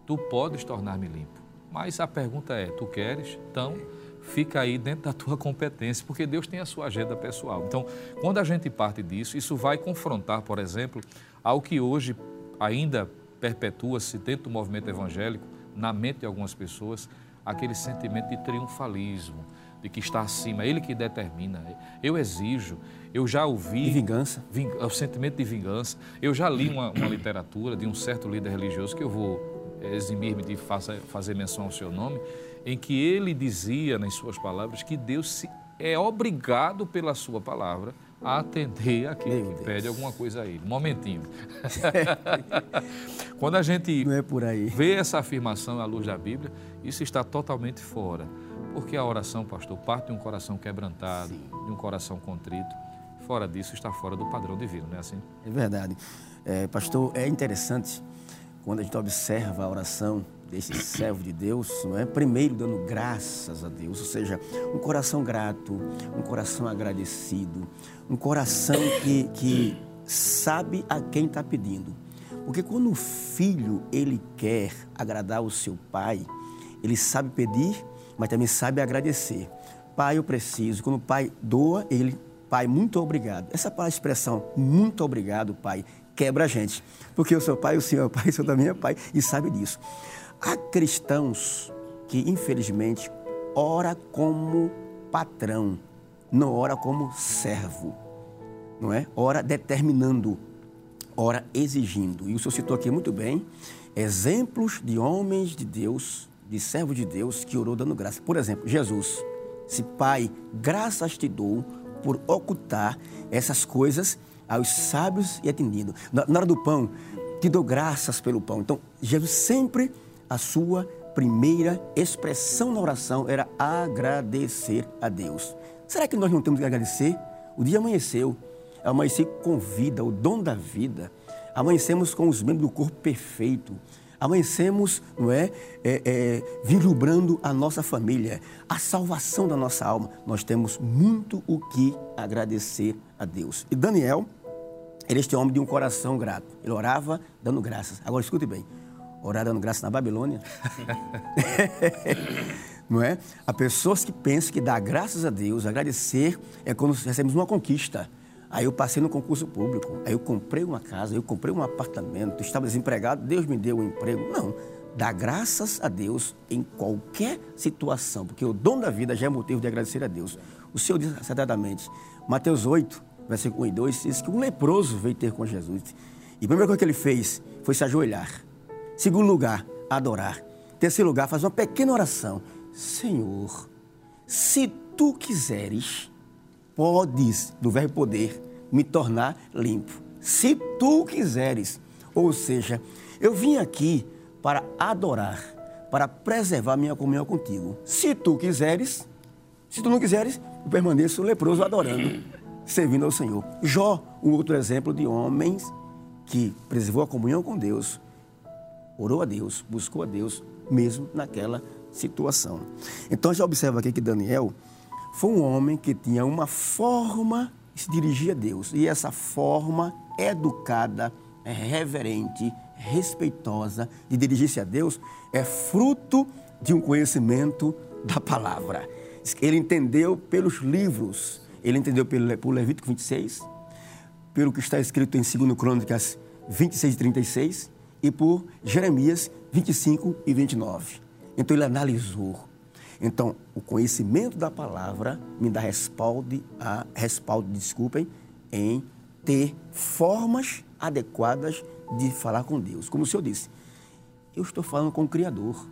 tu podes tornar-me limpo. Mas a pergunta é: tu queres? Então, fica aí dentro da tua competência, porque Deus tem a sua agenda pessoal. Então, quando a gente parte disso, isso vai confrontar, por exemplo, ao que hoje ainda perpetua-se dentro do movimento evangélico, na mente de algumas pessoas, aquele sentimento de triunfalismo, de que está acima, ele que determina. Eu exijo, eu já ouvi. De vingança. Ving, o sentimento de vingança. Eu já li uma, uma literatura de um certo líder religioso, que eu vou eximir-me de fazer, menção ao seu nome, em que ele dizia, nas suas palavras, que Deus se, é obrigado pela sua palavra a atender aquele Meu que Deus. pede alguma coisa a ele. Um momentinho. Quando a gente é vê essa afirmação à luz da Bíblia, isso está totalmente fora. Porque a oração, pastor, parte de um coração quebrantado, Sim. de um coração contrito. Fora disso, está fora do padrão divino, não é assim? É verdade. É, pastor, é interessante quando a gente observa a oração desse servo de Deus, não é? Primeiro dando graças a Deus, ou seja, um coração grato, um coração agradecido, um coração que, que sabe a quem está pedindo. Porque quando o filho ele quer agradar o seu pai, ele sabe pedir, mas também sabe agradecer. Pai, eu preciso. Quando o pai doa, ele, pai, muito obrigado. Essa expressão, muito obrigado, pai, quebra a gente. Porque o seu pai, o senhor é pai, o senhor também é pai, e sabe disso. Há cristãos que, infelizmente, ora como patrão, não ora como servo, não é? Ora determinando, ora exigindo. E o senhor citou aqui muito bem exemplos de homens de Deus, de servos de Deus que orou dando graça. Por exemplo, Jesus. Se Pai, graças te dou por ocultar essas coisas aos sábios e atendido. Na hora do pão, te dou graças pelo pão. Então, Jesus sempre a sua primeira expressão na oração era agradecer a Deus. Será que nós não temos que agradecer? O dia amanheceu, amanhecer com vida, o dom da vida. Amanhecemos com os membros do corpo perfeito. Amanhecemos, não é, é, é a nossa família, a salvação da nossa alma. Nós temos muito o que agradecer a Deus. E Daniel, ele é este homem de um coração grato. Ele orava dando graças. Agora escute bem orar dando graça na Babilônia. não é? Há pessoas que pensam que dar graças a Deus, agradecer, é quando recebemos uma conquista. Aí eu passei no concurso público, aí eu comprei uma casa, eu comprei um apartamento, estava desempregado, Deus me deu um emprego. Não, dar graças a Deus em qualquer situação, porque o dom da vida já é motivo de agradecer a Deus. O Senhor diz acertadamente, Mateus 8, versículo 1 e 2, diz que um leproso veio ter com Jesus. E a primeira coisa que ele fez foi se ajoelhar. Segundo lugar, adorar. Terceiro lugar, fazer uma pequena oração. Senhor, se tu quiseres, podes, do verbo poder, me tornar limpo. Se tu quiseres. Ou seja, eu vim aqui para adorar, para preservar minha comunhão contigo. Se tu quiseres, se tu não quiseres, eu permaneço leproso adorando, servindo ao Senhor. Jó, um outro exemplo de homens que preservou a comunhão com Deus, orou a Deus, buscou a Deus, mesmo naquela situação. Então já observa aqui que Daniel foi um homem que tinha uma forma de se dirigir a Deus. E essa forma educada, reverente, respeitosa de dirigir-se a Deus é fruto de um conhecimento da palavra. Ele entendeu pelos livros, ele entendeu pelo, pelo Levítico 26, pelo que está escrito em 2 Crônicas 26 e 36, e por Jeremias 25 e 29. Então ele analisou. Então, o conhecimento da palavra me dá respaldo, a, respaldo, desculpem, em ter formas adequadas de falar com Deus. Como o Senhor disse, eu estou falando com o Criador,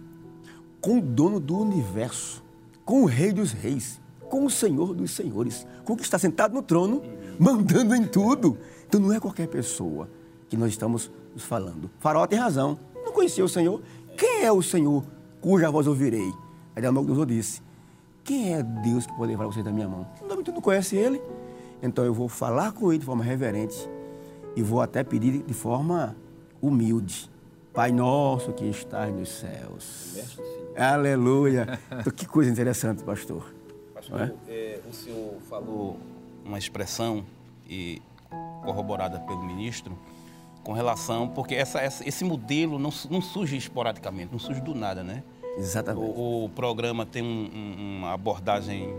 com o dono do universo, com o Rei dos Reis, com o Senhor dos Senhores, com o que está sentado no trono, mandando em tudo. Então não é qualquer pessoa que nós estamos nos falando. Faraó tem razão. Não conhecia o Senhor. Quem é o Senhor cuja voz ouvirei? Aí Nabucodonosor disse: Quem é Deus que pode levar você da minha mão? Tu não conhece ele? Então eu vou falar com ele de forma reverente e vou até pedir de forma humilde. Pai nosso que estás nos céus. Aleluia. Então, que coisa interessante, pastor. Pastor, é? É, o senhor falou uma expressão e corroborada pelo ministro com relação, porque essa, essa, esse modelo não, não surge esporadicamente, não surge do nada, né? Exatamente. O, o programa tem um, um, uma abordagem,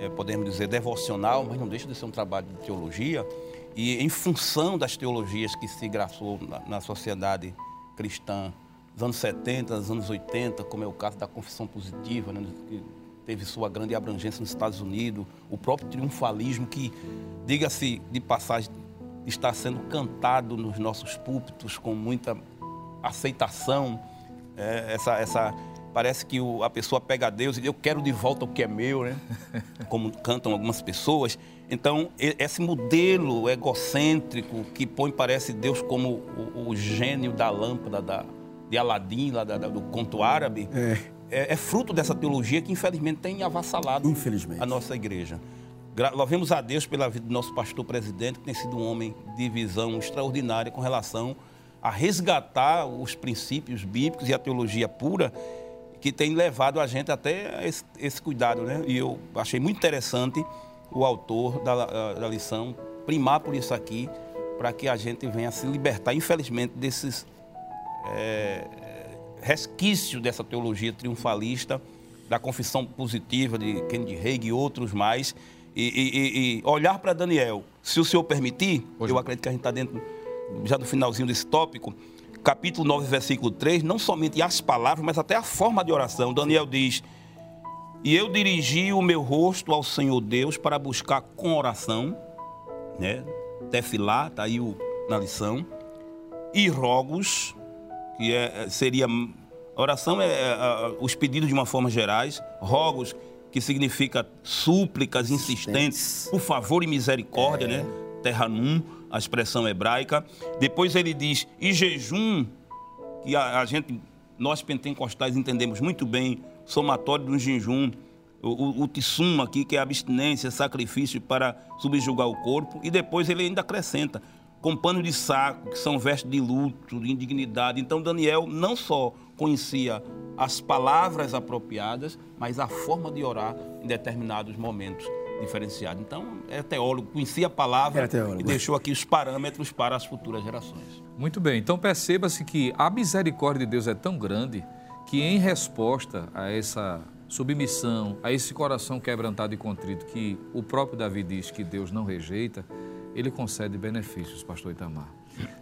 é, podemos dizer, devocional, mas não deixa de ser um trabalho de teologia. E em função das teologias que se graçou na, na sociedade cristã nos anos 70, nos anos 80, como é o caso da confissão positiva, né, teve sua grande abrangência nos Estados Unidos, o próprio triunfalismo que, diga-se de passagem, está sendo cantado nos nossos púlpitos com muita aceitação. É, essa, essa, parece que o, a pessoa pega a Deus e diz, eu quero de volta o que é meu, né? como cantam algumas pessoas. Então, esse modelo egocêntrico que põe, parece, Deus como o, o gênio da lâmpada da, de Aladim, lá da, do conto árabe, é. É, é fruto dessa teologia que, infelizmente, tem avassalado a nossa igreja. Louvemos a Deus pela vida do nosso pastor presidente, que tem sido um homem de visão extraordinária com relação a resgatar os princípios bíblicos e a teologia pura que tem levado a gente até esse, esse cuidado, né? E eu achei muito interessante o autor da, da lição primar por isso aqui, para que a gente venha se libertar, infelizmente, desses é, resquícios dessa teologia triunfalista, da confissão positiva de Kennedy Reagan e outros mais, e, e, e olhar para Daniel. Se o senhor permitir, Hoje. eu acredito que a gente está dentro já do finalzinho desse tópico, capítulo 9, versículo 3, não somente as palavras, mas até a forma de oração. Daniel diz: E eu dirigi o meu rosto ao Senhor Deus para buscar com oração, né? Tefilá, está aí o, na lição, e rogos, que é, é seria. Oração é, é, é os pedidos de uma forma gerais, rogos, que significa súplicas insistentes, por favor e misericórdia, é. né? Terra num a expressão hebraica. Depois ele diz, e jejum, que a, a gente, nós pentecostais entendemos muito bem, somatório do jejum, o, o, o tissum aqui, que é abstinência, sacrifício para subjugar o corpo. E depois ele ainda acrescenta, com pano de saco, que são vestes de luto, de indignidade. Então Daniel não só conhecia as palavras apropriadas, mas a forma de orar em determinados momentos diferenciado. Então, é teólogo, conhecia a palavra e deixou aqui os parâmetros para as futuras gerações. Muito bem. Então, perceba-se que a misericórdia de Deus é tão grande que, em resposta a essa submissão, a esse coração quebrantado e contrito que o próprio Davi diz que Deus não rejeita, ele concede benefícios, pastor Itamar.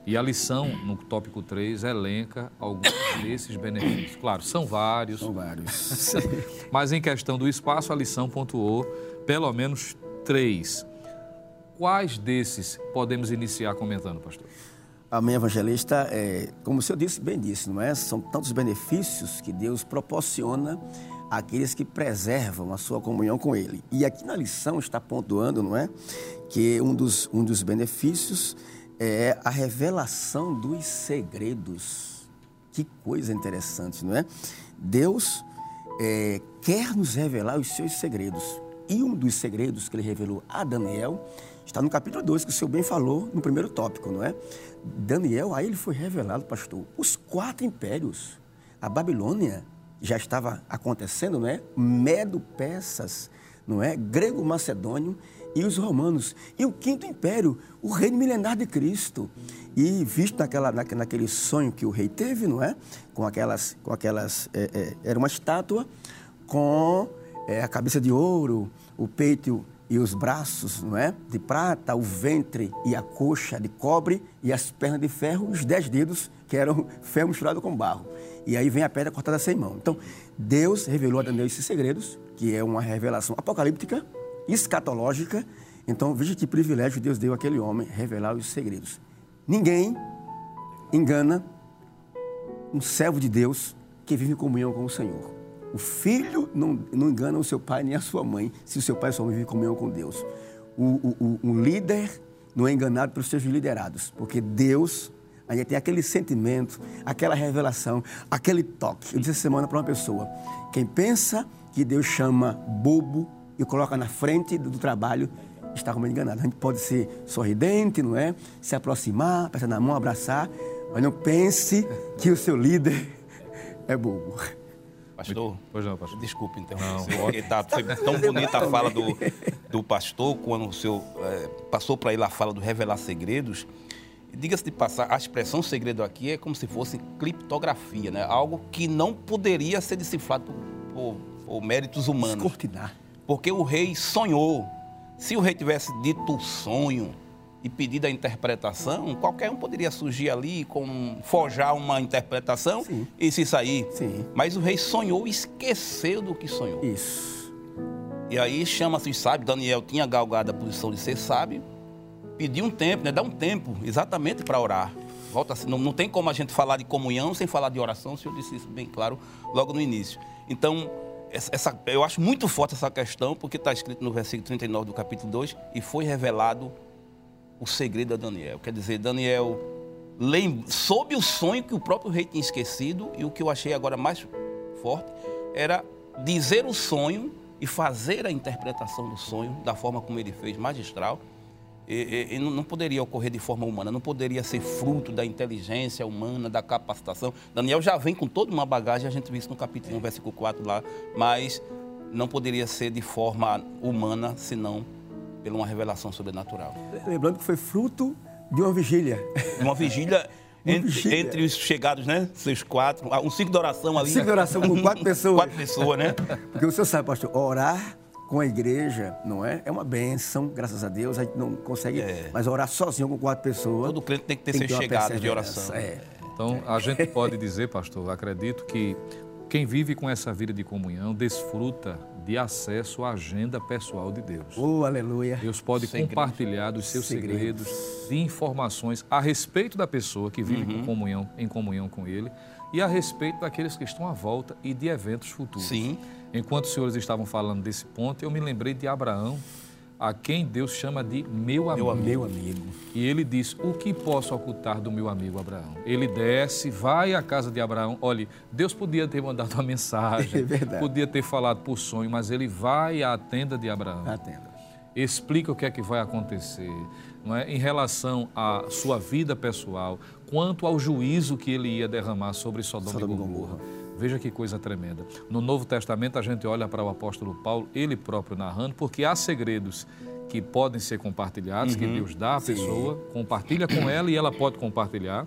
E a lição, no tópico 3, elenca alguns desses benefícios. Claro, são vários. São vários. Mas em questão do espaço, a lição pontuou pelo menos três. Quais desses podemos iniciar comentando, pastor? Amém, evangelista. É, como o senhor disse, bem disse, não é? São tantos benefícios que Deus proporciona àqueles que preservam a sua comunhão com Ele. E aqui na lição está pontuando, não é? Que um dos, um dos benefícios é a revelação dos segredos. Que coisa interessante, não é? Deus é, quer nos revelar os seus segredos. E um dos segredos que ele revelou a Daniel está no capítulo 2, que o senhor bem falou no primeiro tópico, não é? Daniel, aí ele foi revelado, pastor, os quatro impérios. A Babilônia já estava acontecendo, não é? Medo-persas, não é? Grego-macedônio e os romanos. E o quinto império, o reino milenar de Cristo. E visto naquela, naquele sonho que o rei teve, não é? Com aquelas, com aquelas é, é, era uma estátua com é, a cabeça de ouro, o peito e os braços, não é? De prata, o ventre e a coxa de cobre e as pernas de ferro, os dez dedos que eram ferro misturado com barro. E aí vem a pedra cortada sem mão. Então, Deus revelou a Daniel esses segredos, que é uma revelação apocalíptica, escatológica. Então, veja que privilégio Deus deu àquele homem revelar os segredos. Ninguém engana um servo de Deus que vive em comunhão com o Senhor. O filho não, não engana o seu pai nem a sua mãe, se o seu pai e sua mãe vivem em comunhão com Deus. O, o, o, líder não é enganado pelos seus liderados, porque Deus ainda tem aquele sentimento, aquela revelação, aquele toque. Eu disse essa semana para uma pessoa: quem pensa que Deus chama bobo e coloca na frente do, trabalho, está como enganado. A gente pode ser sorridente, não é? Se aproximar, passar na mão, abraçar, mas não pense que o seu líder é bobo. Pastor, pois não, pastor. desculpe interromper. Tá, foi tão bonita a fala do, do pastor quando o senhor é, passou para ele a fala do revelar segredos. Diga-se de passar, a expressão segredo aqui é como se fosse criptografia, né? Algo que não poderia ser decifrado por, por méritos humanos. Descortinar. Porque o rei sonhou. Se o rei tivesse dito o sonho, e pedido a interpretação, qualquer um poderia surgir ali com forjar uma interpretação Sim. e se sair. Sim. Mas o rei sonhou e esqueceu do que sonhou. Isso. E aí chama-se sábio. Daniel tinha galgado a posição de ser sábio, pediu um tempo, né? Dá um tempo exatamente para orar. Volta assim, não, não tem como a gente falar de comunhão sem falar de oração, o senhor disse isso bem claro logo no início. Então, essa, eu acho muito forte essa questão, porque está escrito no versículo 39 do capítulo 2, e foi revelado o segredo a Daniel. Quer dizer, Daniel soube o sonho que o próprio rei tinha esquecido, e o que eu achei agora mais forte era dizer o sonho e fazer a interpretação do sonho da forma como ele fez, magistral, e, e, não poderia ocorrer de forma humana, não poderia ser fruto da inteligência humana, da capacitação. Daniel já vem com toda uma bagagem, a gente viu isso no capítulo 1, versículo 4 lá, mas não poderia ser de forma humana, senão pela uma revelação sobrenatural. Lembrando que foi fruto de uma vigília. Uma vigília entre, entre, os chegados, né? Seus quatro, um ciclo de oração ali. Ciclo de oração com quatro pessoas. quatro pessoas, né? Porque o senhor sabe, pastor, orar com a igreja, não é? É uma benção, graças a Deus. A gente não consegue, é. mas orar sozinho com quatro pessoas. Todo crente tem que ter tem seus chegados de oração. É. Então, a gente pode dizer, pastor, acredito que quem vive com essa vida de comunhão desfruta de acesso à agenda pessoal de Deus. Oh, aleluia. Deus pode Segredos. compartilhar dos seus segredos. segredos, de informações a respeito da pessoa que vive uhum. com comunhão, em comunhão com Ele e a respeito daqueles que estão à volta e de eventos futuros. Sim. Enquanto os senhores estavam falando desse ponto, eu me lembrei de Abraão, a quem Deus chama de meu amigo. Meu amigo. E ele diz: O que posso ocultar do meu amigo Abraão? Ele desce, vai à casa de Abraão. Olhe, Deus podia ter mandado uma mensagem, é podia ter falado por sonho, mas ele vai à tenda de Abraão. A tenda. Explica o que é que vai acontecer, não é? em relação à sua vida pessoal, quanto ao juízo que ele ia derramar sobre Sodoma, Sodoma e Gomorra. Veja que coisa tremenda. No Novo Testamento, a gente olha para o apóstolo Paulo, ele próprio narrando, porque há segredos que podem ser compartilhados, uhum. que Deus dá à Sim. pessoa, compartilha com ela e ela pode compartilhar,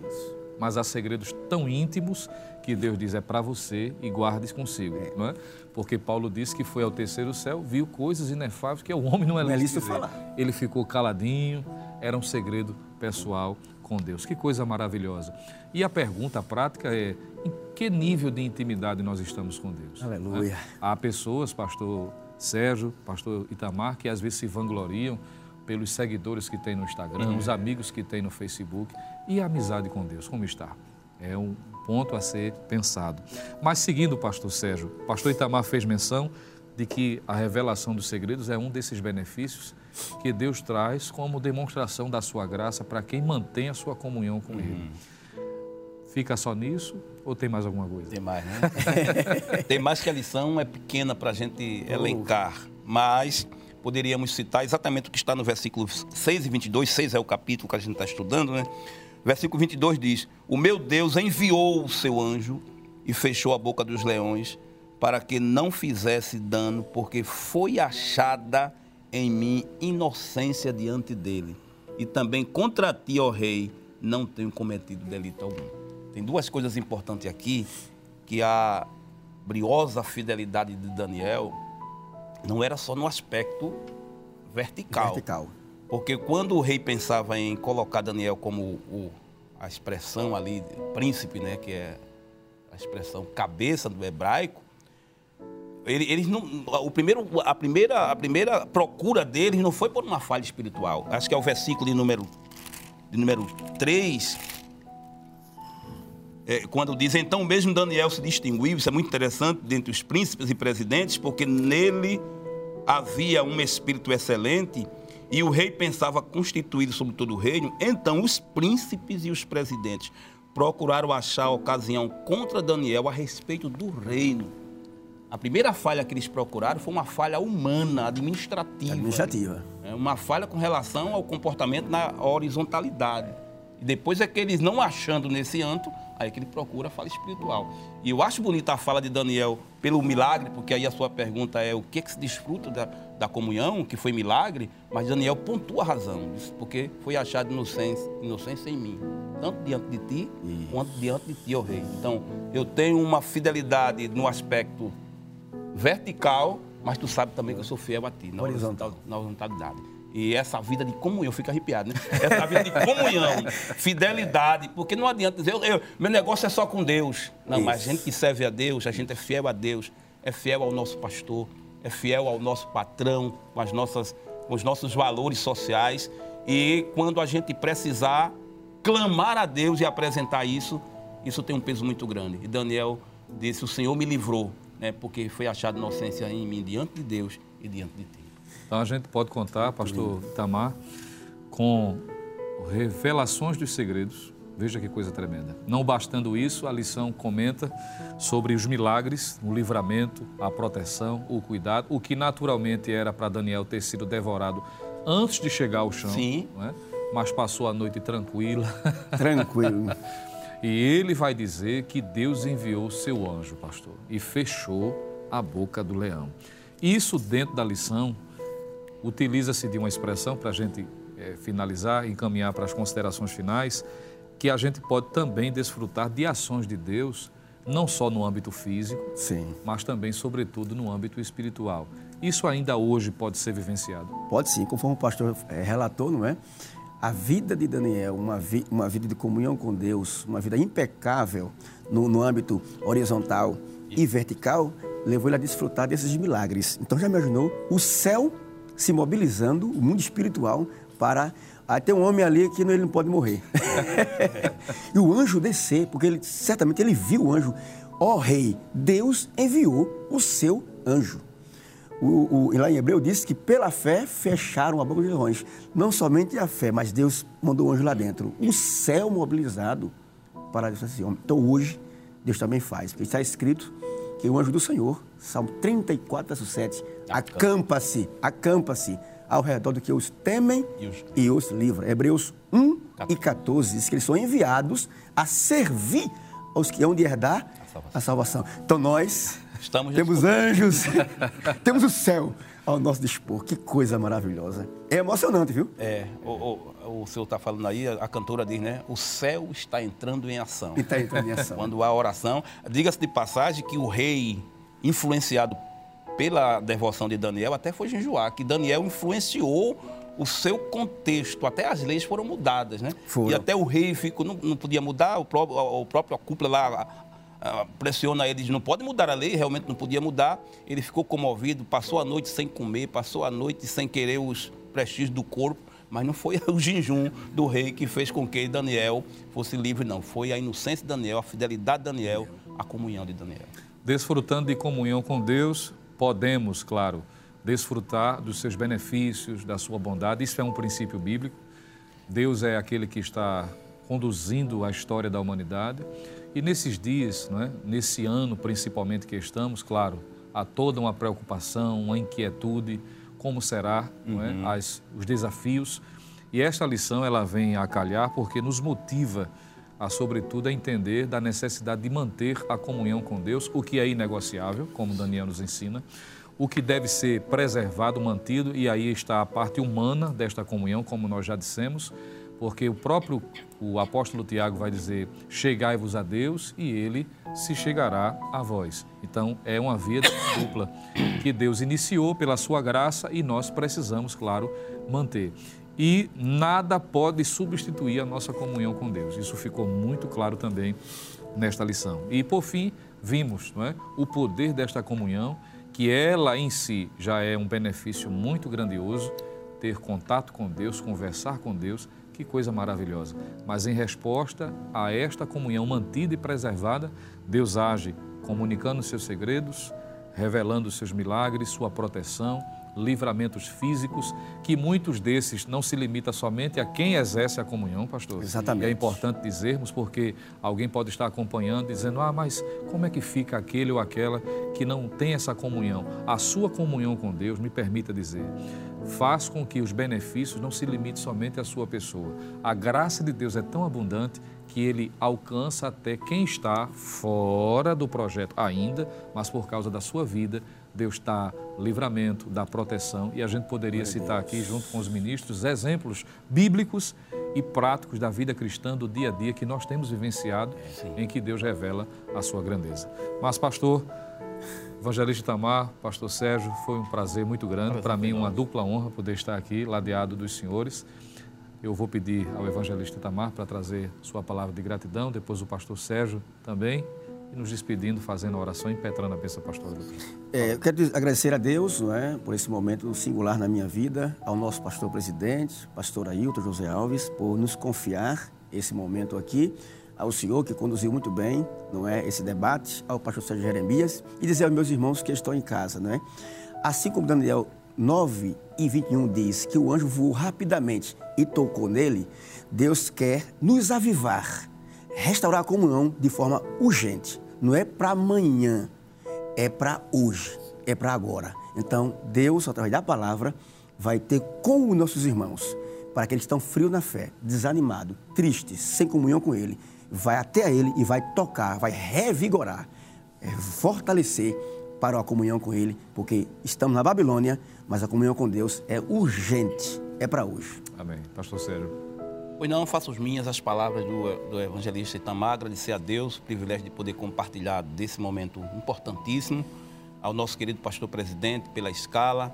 mas há segredos tão íntimos que Deus diz é para você e guardes consigo, é. não é? Porque Paulo disse que foi ao terceiro céu, viu coisas inefáveis que o homem não é, é lícito falar. Ele ficou caladinho, era um segredo pessoal com Deus. Que coisa maravilhosa. E a pergunta prática é: em que nível de intimidade nós estamos com Deus? Aleluia. É. Há pessoas, pastor Sérgio, pastor Itamar, que às vezes se vangloriam pelos seguidores que tem no Instagram, uhum. os amigos que tem no Facebook e a amizade com Deus, como está? É um ponto a ser pensado. Mas seguindo o pastor Sérgio, pastor Itamar fez menção de que a revelação dos segredos é um desses benefícios que Deus traz como demonstração da sua graça para quem mantém a sua comunhão com uhum. Ele. Fica só nisso ou tem mais alguma coisa? Tem mais, né? tem mais que a lição é pequena para a gente elencar, mas poderíamos citar exatamente o que está no versículo 6 e 22. 6 é o capítulo que a gente está estudando, né? Versículo 22 diz: O meu Deus enviou o seu anjo e fechou a boca dos leões para que não fizesse dano, porque foi achada em mim inocência diante dele. E também contra ti, ó rei, não tenho cometido delito algum. Tem duas coisas importantes aqui, que a briosa fidelidade de Daniel não era só no aspecto vertical. Vertical. Porque quando o rei pensava em colocar Daniel como o, a expressão ali, príncipe, né, que é a expressão cabeça do hebraico, eles não, o primeiro, a, primeira, a primeira procura deles não foi por uma falha espiritual. Acho que é o versículo de número, de número 3, é, quando diz, então mesmo Daniel se distinguiu, isso é muito interessante, dentre os príncipes e presidentes, porque nele havia um espírito excelente e o rei pensava constituído sobre todo o reino. Então os príncipes e os presidentes procuraram achar ocasião contra Daniel a respeito do reino a primeira falha que eles procuraram foi uma falha humana, administrativa. Administrativa. É uma falha com relação ao comportamento na horizontalidade. E depois é que eles não achando nesse âmbito, aí é que ele procura a fala espiritual. E eu acho bonita a fala de Daniel pelo milagre, porque aí a sua pergunta é o que, é que se desfruta da, da comunhão, que foi milagre, mas Daniel pontua a razão, porque foi achado inocência, inocência em mim, tanto diante de ti, Isso. quanto diante de ti, ó rei. Então, eu tenho uma fidelidade no aspecto vertical, mas tu sabe também que eu sou fiel a ti, na horizontal, na horizontalidade. E essa vida de comunhão, eu fico arrepiado, né? Essa vida de comunhão, fidelidade, porque não adianta dizer, eu, eu, meu negócio é só com Deus. Não, Isso. mas a gente que serve a Deus, a gente é fiel a Deus, é fiel ao nosso pastor, é fiel ao nosso patrão, com, as nossas, com os nossos valores sociais. E quando a gente precisar clamar a Deus e apresentar isso, isso tem um peso muito grande. E Daniel disse: O Senhor me livrou né, porque foi achada inocência em mim diante de Deus e diante de ti. Então a gente pode contar, pastor Itamar, com revelações dos segredos Veja que coisa tremenda. Não bastando isso, a lição comenta sobre os milagres, o livramento, a proteção, o cuidado, o que naturalmente era para Daniel ter sido devorado antes de chegar ao chão. Sim. É? Mas passou a noite tranquila. Tranquilo. e ele vai dizer que Deus enviou seu anjo, pastor, e fechou a boca do leão. Isso dentro da lição utiliza-se de uma expressão para a gente é, finalizar encaminhar para as considerações finais que a gente pode também desfrutar de ações de Deus, não só no âmbito físico, Sim. mas também, sobretudo, no âmbito espiritual. Isso ainda hoje pode ser vivenciado? Pode sim, conforme o pastor é, relatou, não é? A vida de Daniel, uma, vi, uma vida de comunhão com Deus, uma vida impecável no, no âmbito horizontal e vertical, levou ele a desfrutar desses milagres. Então já imaginou o céu se mobilizando, o mundo espiritual, para Aí tem um homem ali que ele não pode morrer. e o anjo descer, porque ele certamente ele viu o anjo. Ó oh, rei, Deus enviou o seu anjo. O, o, lá em Hebreu diz que pela fé fecharam a boca dos leões. Não somente a fé, mas Deus mandou o anjo lá dentro. O céu mobilizado para esse homem. Então hoje, Deus também faz. Porque está escrito que o anjo do Senhor, Salmo 34, verso 7, acampa-se, acampa-se ao redor do que os temem e os, e os livra. Hebreus 1 e 14 diz que eles são enviados a servir aos que hão de herdar a salvação. A salvação. Então nós Estamos temos anjos, temos o céu ao nosso dispor. Que coisa maravilhosa. É emocionante, viu? É. O, o, o senhor está falando aí, a, cantora diz, né? O céu está entrando em ação. Está entrando em ação. Quando há oração. Diga-se de passagem que o rei, influenciado pela devoção de Daniel, até foi jejuar, que Daniel influenciou o seu contexto, até as leis foram mudadas, né? Foram. E até o rei ficou, não, não podia mudar, o próprio, o próprio a cúpula lá a, a, pressiona ele, diz, não pode mudar a lei, realmente não podia mudar. Ele ficou comovido, passou a noite sem comer, passou a noite sem querer os prestígios do corpo, mas não foi o jejum do rei que fez com que Daniel fosse livre, não. Foi a inocência de Daniel, a fidelidade de Daniel, a comunhão de Daniel. Desfrutando de comunhão com Deus, podemos, claro, desfrutar dos seus benefícios, da sua bondade. Isso é um princípio bíblico. Deus é aquele que está conduzindo a história da humanidade. E nesses dias, não é? nesse ano principalmente que estamos, claro, há toda uma preocupação, uma inquietude, como será é? Uhum. As, os desafios. E esta lição ela vem a calhar porque nos motiva a, sobretudo, a entender da necessidade de manter a comunhão com Deus, o que é inegociável, como Daniel nos ensina, o que deve ser preservado, mantido, e aí está a parte humana desta comunhão, como nós já dissemos, porque o próprio o apóstolo Tiago vai dizer: Chegai-vos a Deus e ele se chegará a vós. Então, é uma via dupla que Deus iniciou pela sua graça e nós precisamos, claro, manter e nada pode substituir a nossa comunhão com Deus. Isso ficou muito claro também nesta lição. E por fim, vimos não é, o poder desta comunhão, que ela em si já é um benefício muito grandioso, ter contato com Deus, conversar com Deus, que coisa maravilhosa. Mas em resposta a esta comunhão mantida e preservada, Deus age comunicando seus segredos, revelando seus milagres, sua proteção, livramentos físicos, que muitos desses não se limita somente a quem exerce a comunhão, pastor. Exatamente. é importante dizermos, porque alguém pode estar acompanhando dizendo: ah, mas como é que fica aquele ou aquela que não tem essa comunhão? A sua comunhão com Deus, me permita dizer, faz com que os benefícios não se limitem somente à sua pessoa. A graça de Deus é tão abundante que ele alcança até quem está fora do projeto ainda, mas por causa da sua vida, Deus dá livramento, dá proteção, e a gente poderia citar aqui, junto com os ministros, exemplos bíblicos e práticos da vida cristã do dia a dia que nós temos vivenciado, Sim. em que Deus revela a sua grandeza. Mas, pastor, Evangelista Tamar, pastor Sérgio, foi um prazer muito grande, para mim uma dupla honra poder estar aqui, ladeado dos senhores. Eu vou pedir ao evangelista Tamar para trazer sua palavra de gratidão, depois o pastor Sérgio também e nos despedindo, fazendo a oração, impetrando a bênção pastoral. É, eu quero agradecer a Deus não é, por esse momento singular na minha vida, ao nosso pastor presidente, pastor Ailton José Alves, por nos confiar esse momento aqui, ao senhor que conduziu muito bem não é, esse debate, ao pastor Sérgio Jeremias, e dizer aos meus irmãos que estão em casa. Não é? Assim como Daniel 9 e 21 diz que o anjo voou rapidamente e tocou nele, Deus quer nos avivar, restaurar a comunhão de forma urgente. Não é para amanhã, é para hoje, é para agora. Então, Deus, através da palavra, vai ter com os nossos irmãos, para que estão frios na fé, desanimados, tristes, sem comunhão com Ele, vai até Ele e vai tocar, vai revigorar, é, fortalecer para a comunhão com Ele, porque estamos na Babilônia, mas a comunhão com Deus é urgente, é para hoje. Amém. Pastor Sérgio. Pois não, faço as minhas as palavras do, do evangelista Itamar, agradecer a Deus o privilégio de poder compartilhar desse momento importantíssimo, ao nosso querido pastor presidente pela escala,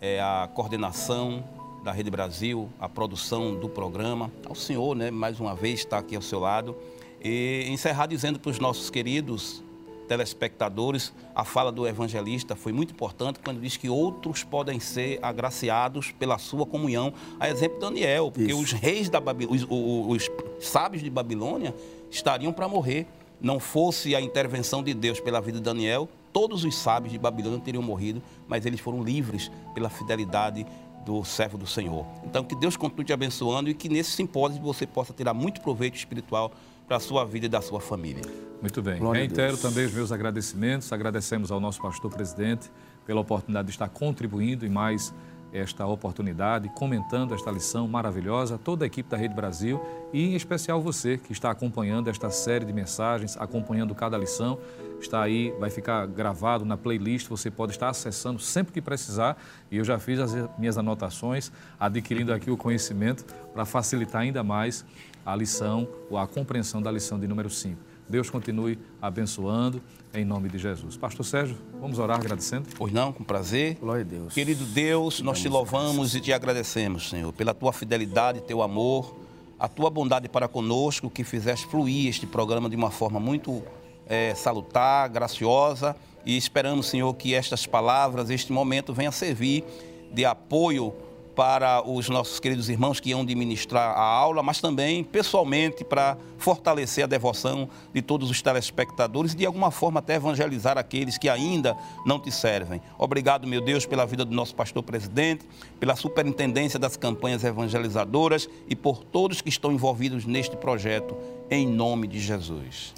é, a coordenação da Rede Brasil, a produção do programa, ao senhor, né, mais uma vez, está aqui ao seu lado, e encerrar dizendo para os nossos queridos telespectadores, a fala do evangelista foi muito importante quando diz que outros podem ser agraciados pela sua comunhão, a exemplo de Daniel, porque Isso. os reis da Babilônia, os, os, sábios de Babilônia estariam para morrer. Não fosse a intervenção de Deus pela vida de Daniel, todos os sábios de Babilônia teriam morrido, mas eles foram livres pela fidelidade do servo do Senhor. Então, que Deus continue te abençoando e que nesse simpósio você possa tirar muito proveito espiritual para a sua vida e da sua família. Muito bem. Glória Reitero também os meus agradecimentos. Agradecemos ao nosso pastor presidente pela oportunidade de estar contribuindo em mais esta oportunidade, comentando esta lição maravilhosa, toda a equipe da Rede Brasil e em especial você que está acompanhando esta série de mensagens, acompanhando cada lição. Está aí, vai ficar gravado na playlist, você pode estar acessando sempre que precisar. E eu já fiz as minhas anotações, adquirindo aqui o conhecimento para facilitar ainda mais a lição, ou a compreensão da lição de número 5. Deus continue abençoando em nome de Jesus. Pastor Sérgio, vamos orar agradecendo? Pois não, com prazer. Glória a Deus. Querido Deus, nós te louvamos e te agradecemos, Senhor, pela tua fidelidade, teu amor, a tua bondade para conosco, que fizeste fluir este programa de uma forma muito é, salutar, graciosa. E esperamos, Senhor, que estas palavras, este momento, venha servir de apoio para os nossos queridos irmãos que iam de ministrar a aula, mas também pessoalmente para fortalecer a devoção de todos os telespectadores e de alguma forma até evangelizar aqueles que ainda não te servem. Obrigado, meu Deus, pela vida do nosso pastor presidente, pela superintendência das campanhas evangelizadoras e por todos que estão envolvidos neste projeto, em nome de Jesus.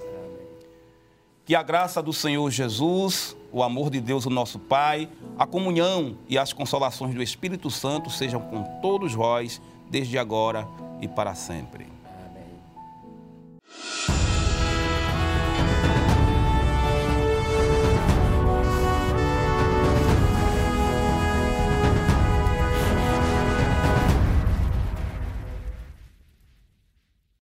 Que a graça do Senhor Jesus, o amor de Deus, o nosso Pai, a comunhão e as consolações do Espírito Santo sejam com todos vós, desde agora e para sempre. Amém.